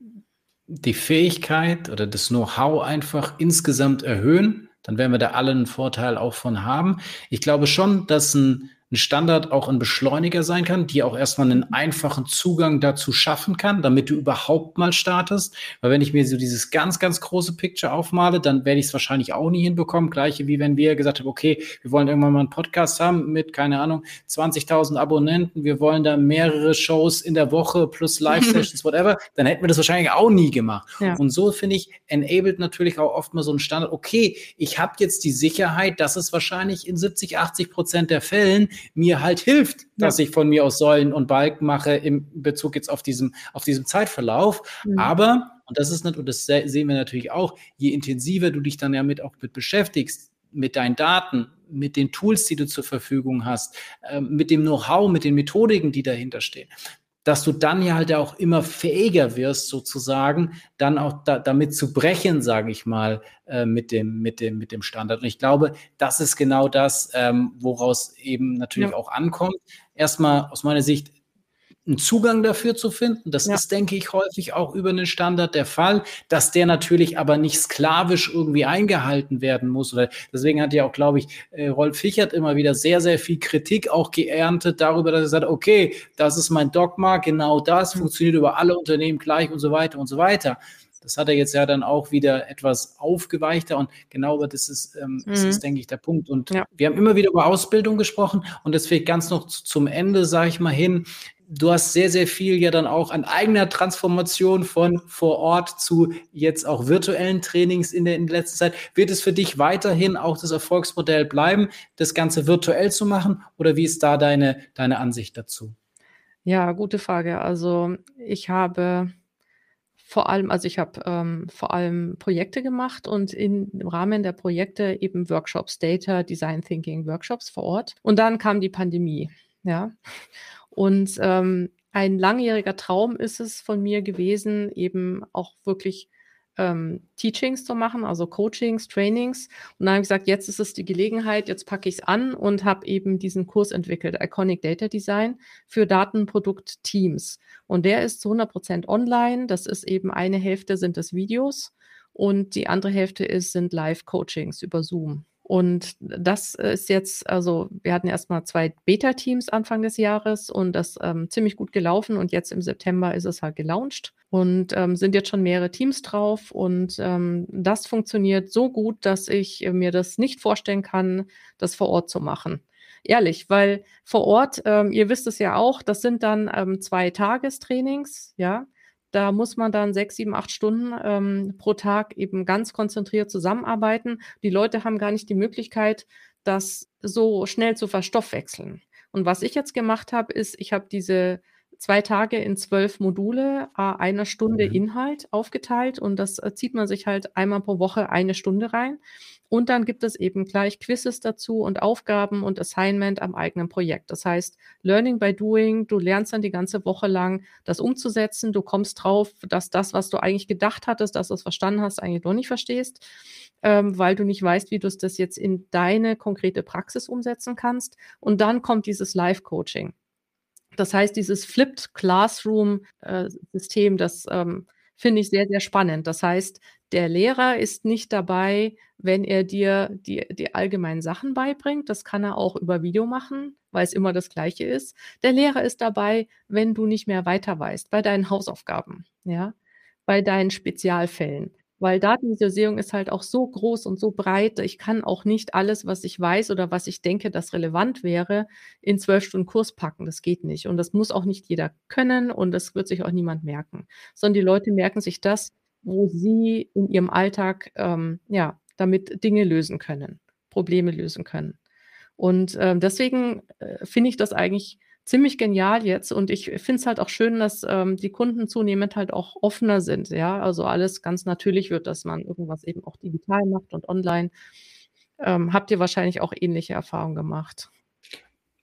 die Fähigkeit oder das Know-how einfach insgesamt erhöhen, dann werden wir da alle einen Vorteil auch von haben. Ich glaube schon, dass ein ein Standard auch ein Beschleuniger sein kann, die auch erstmal einen einfachen Zugang dazu schaffen kann, damit du überhaupt mal startest. Weil wenn ich mir so dieses ganz, ganz große Picture aufmale, dann werde ich es wahrscheinlich auch nie hinbekommen. Gleiche wie wenn wir gesagt haben, okay, wir wollen irgendwann mal einen Podcast haben mit, keine Ahnung, 20.000 Abonnenten. Wir wollen da mehrere Shows in der Woche plus *laughs* Live-Sessions, whatever. Dann hätten wir das wahrscheinlich auch nie gemacht. Ja. Und so finde ich, enabled natürlich auch oft mal so ein Standard. Okay, ich habe jetzt die Sicherheit, dass es wahrscheinlich in 70, 80 Prozent der Fällen mir halt hilft, ja. dass ich von mir aus Säulen und Balken mache im Bezug jetzt auf diesem, auf diesem Zeitverlauf. Mhm. Aber, und das ist nicht, und das sehen wir natürlich auch, je intensiver du dich dann ja mit auch mit beschäftigst, mit deinen Daten, mit den Tools, die du zur Verfügung hast, äh, mit dem Know-how, mit den Methodiken, die dahinter stehen, dass du dann ja halt auch immer fähiger wirst, sozusagen, dann auch da, damit zu brechen, sage ich mal, äh, mit, dem, mit, dem, mit dem Standard. Und ich glaube, das ist genau das, ähm, woraus eben natürlich ja. auch ankommt. Erstmal aus meiner Sicht einen Zugang dafür zu finden. Das ja. ist, denke ich, häufig auch über einen Standard der Fall, dass der natürlich aber nicht sklavisch irgendwie eingehalten werden muss. Oder deswegen hat ja auch, glaube ich, äh, Rolf Fichert immer wieder sehr, sehr viel Kritik auch geerntet darüber, dass er sagt, okay, das ist mein Dogma, genau das mhm. funktioniert über alle Unternehmen gleich und so weiter und so weiter. Das hat er jetzt ja dann auch wieder etwas aufgeweichter und genau das ist, ähm, mhm. das ist, denke ich, der Punkt. Und ja. wir haben immer wieder über Ausbildung gesprochen und deswegen ganz noch zum Ende, sage ich mal hin, du hast sehr, sehr viel ja dann auch an eigener Transformation von vor Ort zu jetzt auch virtuellen Trainings in der, in der letzten Zeit. Wird es für dich weiterhin auch das Erfolgsmodell bleiben, das Ganze virtuell zu machen? Oder wie ist da deine, deine Ansicht dazu? Ja, gute Frage. Also ich habe vor allem, also ich habe ähm, vor allem Projekte gemacht und in, im Rahmen der Projekte eben Workshops, Data, Design Thinking Workshops vor Ort. Und dann kam die Pandemie. Ja. Und ähm, ein langjähriger Traum ist es von mir gewesen, eben auch wirklich ähm, Teachings zu machen, also Coachings, Trainings. Und dann habe ich gesagt, jetzt ist es die Gelegenheit, jetzt packe ich es an und habe eben diesen Kurs entwickelt, Iconic Data Design für Datenprodukt-Teams. Und der ist zu 100 Prozent online. Das ist eben eine Hälfte sind das Videos und die andere Hälfte ist, sind Live-Coachings über Zoom. Und das ist jetzt, also wir hatten erstmal zwei Beta-Teams Anfang des Jahres und das ähm, ziemlich gut gelaufen und jetzt im September ist es halt gelauncht und ähm, sind jetzt schon mehrere Teams drauf und ähm, das funktioniert so gut, dass ich mir das nicht vorstellen kann, das vor Ort zu machen. Ehrlich, weil vor Ort, ähm, ihr wisst es ja auch, das sind dann ähm, zwei Tagestrainings, ja. Da muss man dann sechs, sieben, acht Stunden ähm, pro Tag eben ganz konzentriert zusammenarbeiten. Die Leute haben gar nicht die Möglichkeit, das so schnell zu verstoffwechseln. Und was ich jetzt gemacht habe, ist, ich habe diese zwei Tage in zwölf Module, einer Stunde mhm. Inhalt aufgeteilt und das äh, zieht man sich halt einmal pro Woche eine Stunde rein. Und dann gibt es eben gleich Quizzes dazu und Aufgaben und Assignment am eigenen Projekt. Das heißt, Learning by Doing, du lernst dann die ganze Woche lang das umzusetzen. Du kommst drauf, dass das, was du eigentlich gedacht hattest, dass du es verstanden hast, eigentlich noch nicht verstehst, ähm, weil du nicht weißt, wie du es das jetzt in deine konkrete Praxis umsetzen kannst. Und dann kommt dieses Live-Coaching. Das heißt, dieses Flipped Classroom-System, äh, das ähm, finde ich sehr, sehr spannend. Das heißt, der Lehrer ist nicht dabei, wenn er dir die, die allgemeinen Sachen beibringt. Das kann er auch über Video machen, weil es immer das Gleiche ist. Der Lehrer ist dabei, wenn du nicht mehr weiter weißt, bei deinen Hausaufgaben, ja, bei deinen Spezialfällen. Weil Datenvisualisierung ist halt auch so groß und so breit. Ich kann auch nicht alles, was ich weiß oder was ich denke, das relevant wäre, in zwölf Stunden Kurs packen. Das geht nicht. Und das muss auch nicht jeder können und das wird sich auch niemand merken. Sondern die Leute merken sich das, wo sie in ihrem Alltag ähm, ja, damit Dinge lösen können, Probleme lösen können. Und ähm, deswegen äh, finde ich das eigentlich ziemlich genial jetzt und ich finde es halt auch schön, dass ähm, die Kunden zunehmend halt auch offener sind, ja, also alles ganz natürlich wird, dass man irgendwas eben auch digital macht und online. Ähm, habt ihr wahrscheinlich auch ähnliche Erfahrungen gemacht?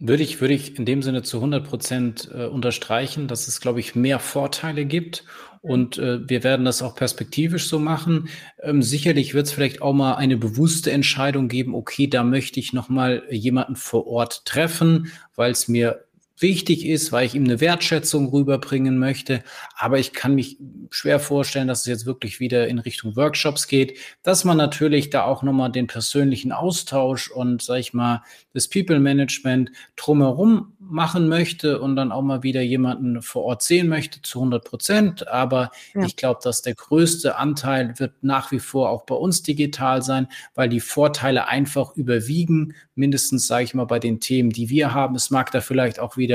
Würde ich, würde ich in dem Sinne zu 100 Prozent äh, unterstreichen, dass es, glaube ich, mehr Vorteile gibt. Und äh, wir werden das auch perspektivisch so machen. Ähm, sicherlich wird es vielleicht auch mal eine bewusste Entscheidung geben, okay, da möchte ich nochmal jemanden vor Ort treffen, weil es mir wichtig ist, weil ich ihm eine Wertschätzung rüberbringen möchte. Aber ich kann mich schwer vorstellen, dass es jetzt wirklich wieder in Richtung Workshops geht, dass man natürlich da auch nochmal den persönlichen Austausch und, sag ich mal, das People Management drumherum machen möchte und dann auch mal wieder jemanden vor Ort sehen möchte zu 100 Prozent. Aber ja. ich glaube, dass der größte Anteil wird nach wie vor auch bei uns digital sein, weil die Vorteile einfach überwiegen, mindestens, sage ich mal, bei den Themen, die wir haben. Es mag da vielleicht auch wieder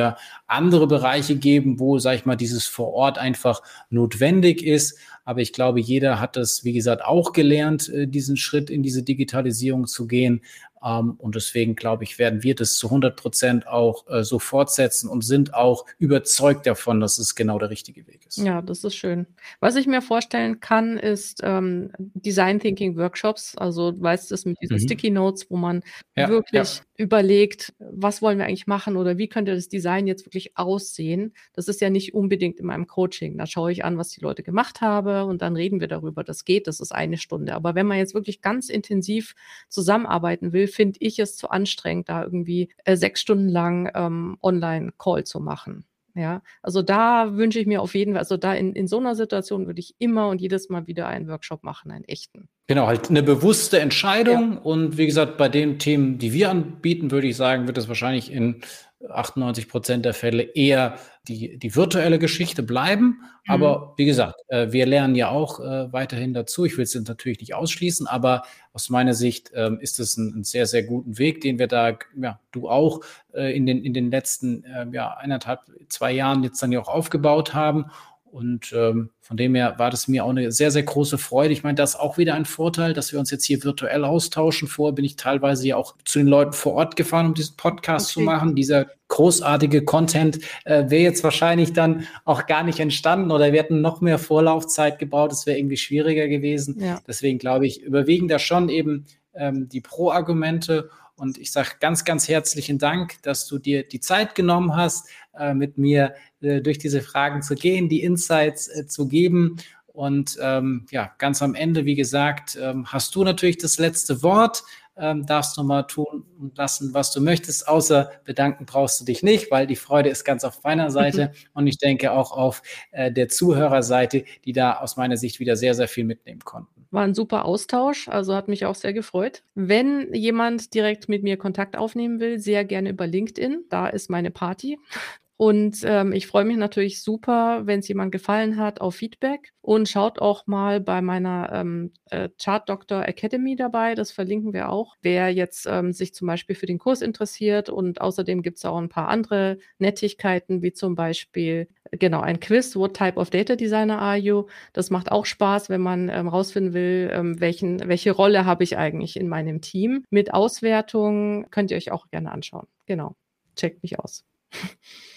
andere Bereiche geben, wo, sage ich mal, dieses vor Ort einfach notwendig ist. Aber ich glaube, jeder hat das, wie gesagt, auch gelernt, äh, diesen Schritt in diese Digitalisierung zu gehen. Ähm, und deswegen glaube ich, werden wir das zu 100 Prozent auch äh, so fortsetzen und sind auch überzeugt davon, dass es genau der richtige Weg ist. Ja, das ist schön. Was ich mir vorstellen kann, ist ähm, Design Thinking Workshops. Also, du weißt es mit diesen mhm. Sticky Notes, wo man ja, wirklich ja. überlegt, was wollen wir eigentlich machen oder wie könnte das Design jetzt wirklich aussehen. Das ist ja nicht unbedingt in meinem Coaching. Da schaue ich an, was die Leute gemacht haben und dann reden wir darüber. Das geht, das ist eine Stunde. Aber wenn man jetzt wirklich ganz intensiv zusammenarbeiten will, finde ich es zu anstrengend, da irgendwie äh, sechs Stunden lang ähm, Online-Call zu machen. Ja, also da wünsche ich mir auf jeden Fall, also da in, in so einer Situation würde ich immer und jedes Mal wieder einen Workshop machen, einen echten. Genau, halt eine bewusste Entscheidung. Ja. Und wie gesagt, bei den Themen, die wir anbieten, würde ich sagen, wird es wahrscheinlich in 98 Prozent der Fälle eher die, die virtuelle Geschichte bleiben. Mhm. Aber wie gesagt, äh, wir lernen ja auch äh, weiterhin dazu. Ich will es natürlich nicht ausschließen, aber aus meiner Sicht ähm, ist es ein, ein, sehr, sehr guten Weg, den wir da, ja, du auch äh, in, den, in den letzten äh, ja, eineinhalb, zwei Jahren jetzt dann ja auch aufgebaut haben. Und ähm, von dem her war das mir auch eine sehr, sehr große Freude. Ich meine, das ist auch wieder ein Vorteil, dass wir uns jetzt hier virtuell austauschen. Vorher bin ich teilweise ja auch zu den Leuten vor Ort gefahren, um diesen Podcast okay. zu machen. Dieser großartige Content äh, wäre jetzt wahrscheinlich dann auch gar nicht entstanden oder wir hätten noch mehr Vorlaufzeit gebaut. Das wäre irgendwie schwieriger gewesen. Ja. Deswegen glaube ich, überwiegen da schon eben ähm, die Pro-Argumente. Und ich sage ganz, ganz herzlichen Dank, dass du dir die Zeit genommen hast, äh, mit mir durch diese Fragen zu gehen, die Insights äh, zu geben. Und ähm, ja, ganz am Ende, wie gesagt, ähm, hast du natürlich das letzte Wort. Ähm, darfst du mal tun und lassen, was du möchtest. Außer bedanken brauchst du dich nicht, weil die Freude ist ganz auf meiner Seite *laughs* und ich denke auch auf äh, der Zuhörerseite, die da aus meiner Sicht wieder sehr, sehr viel mitnehmen konnten. War ein super Austausch, also hat mich auch sehr gefreut. Wenn jemand direkt mit mir Kontakt aufnehmen will, sehr gerne über LinkedIn. Da ist meine Party. Und ähm, ich freue mich natürlich super, wenn es jemand gefallen hat, auf Feedback. Und schaut auch mal bei meiner ähm, äh, Chart Doctor Academy dabei. Das verlinken wir auch. Wer jetzt ähm, sich zum Beispiel für den Kurs interessiert. Und außerdem gibt es auch ein paar andere Nettigkeiten, wie zum Beispiel genau ein Quiz. What type of Data Designer are you? Das macht auch Spaß, wenn man ähm, rausfinden will, ähm, welchen, welche Rolle habe ich eigentlich in meinem Team. Mit Auswertung könnt ihr euch auch gerne anschauen. Genau. Checkt mich aus. *laughs*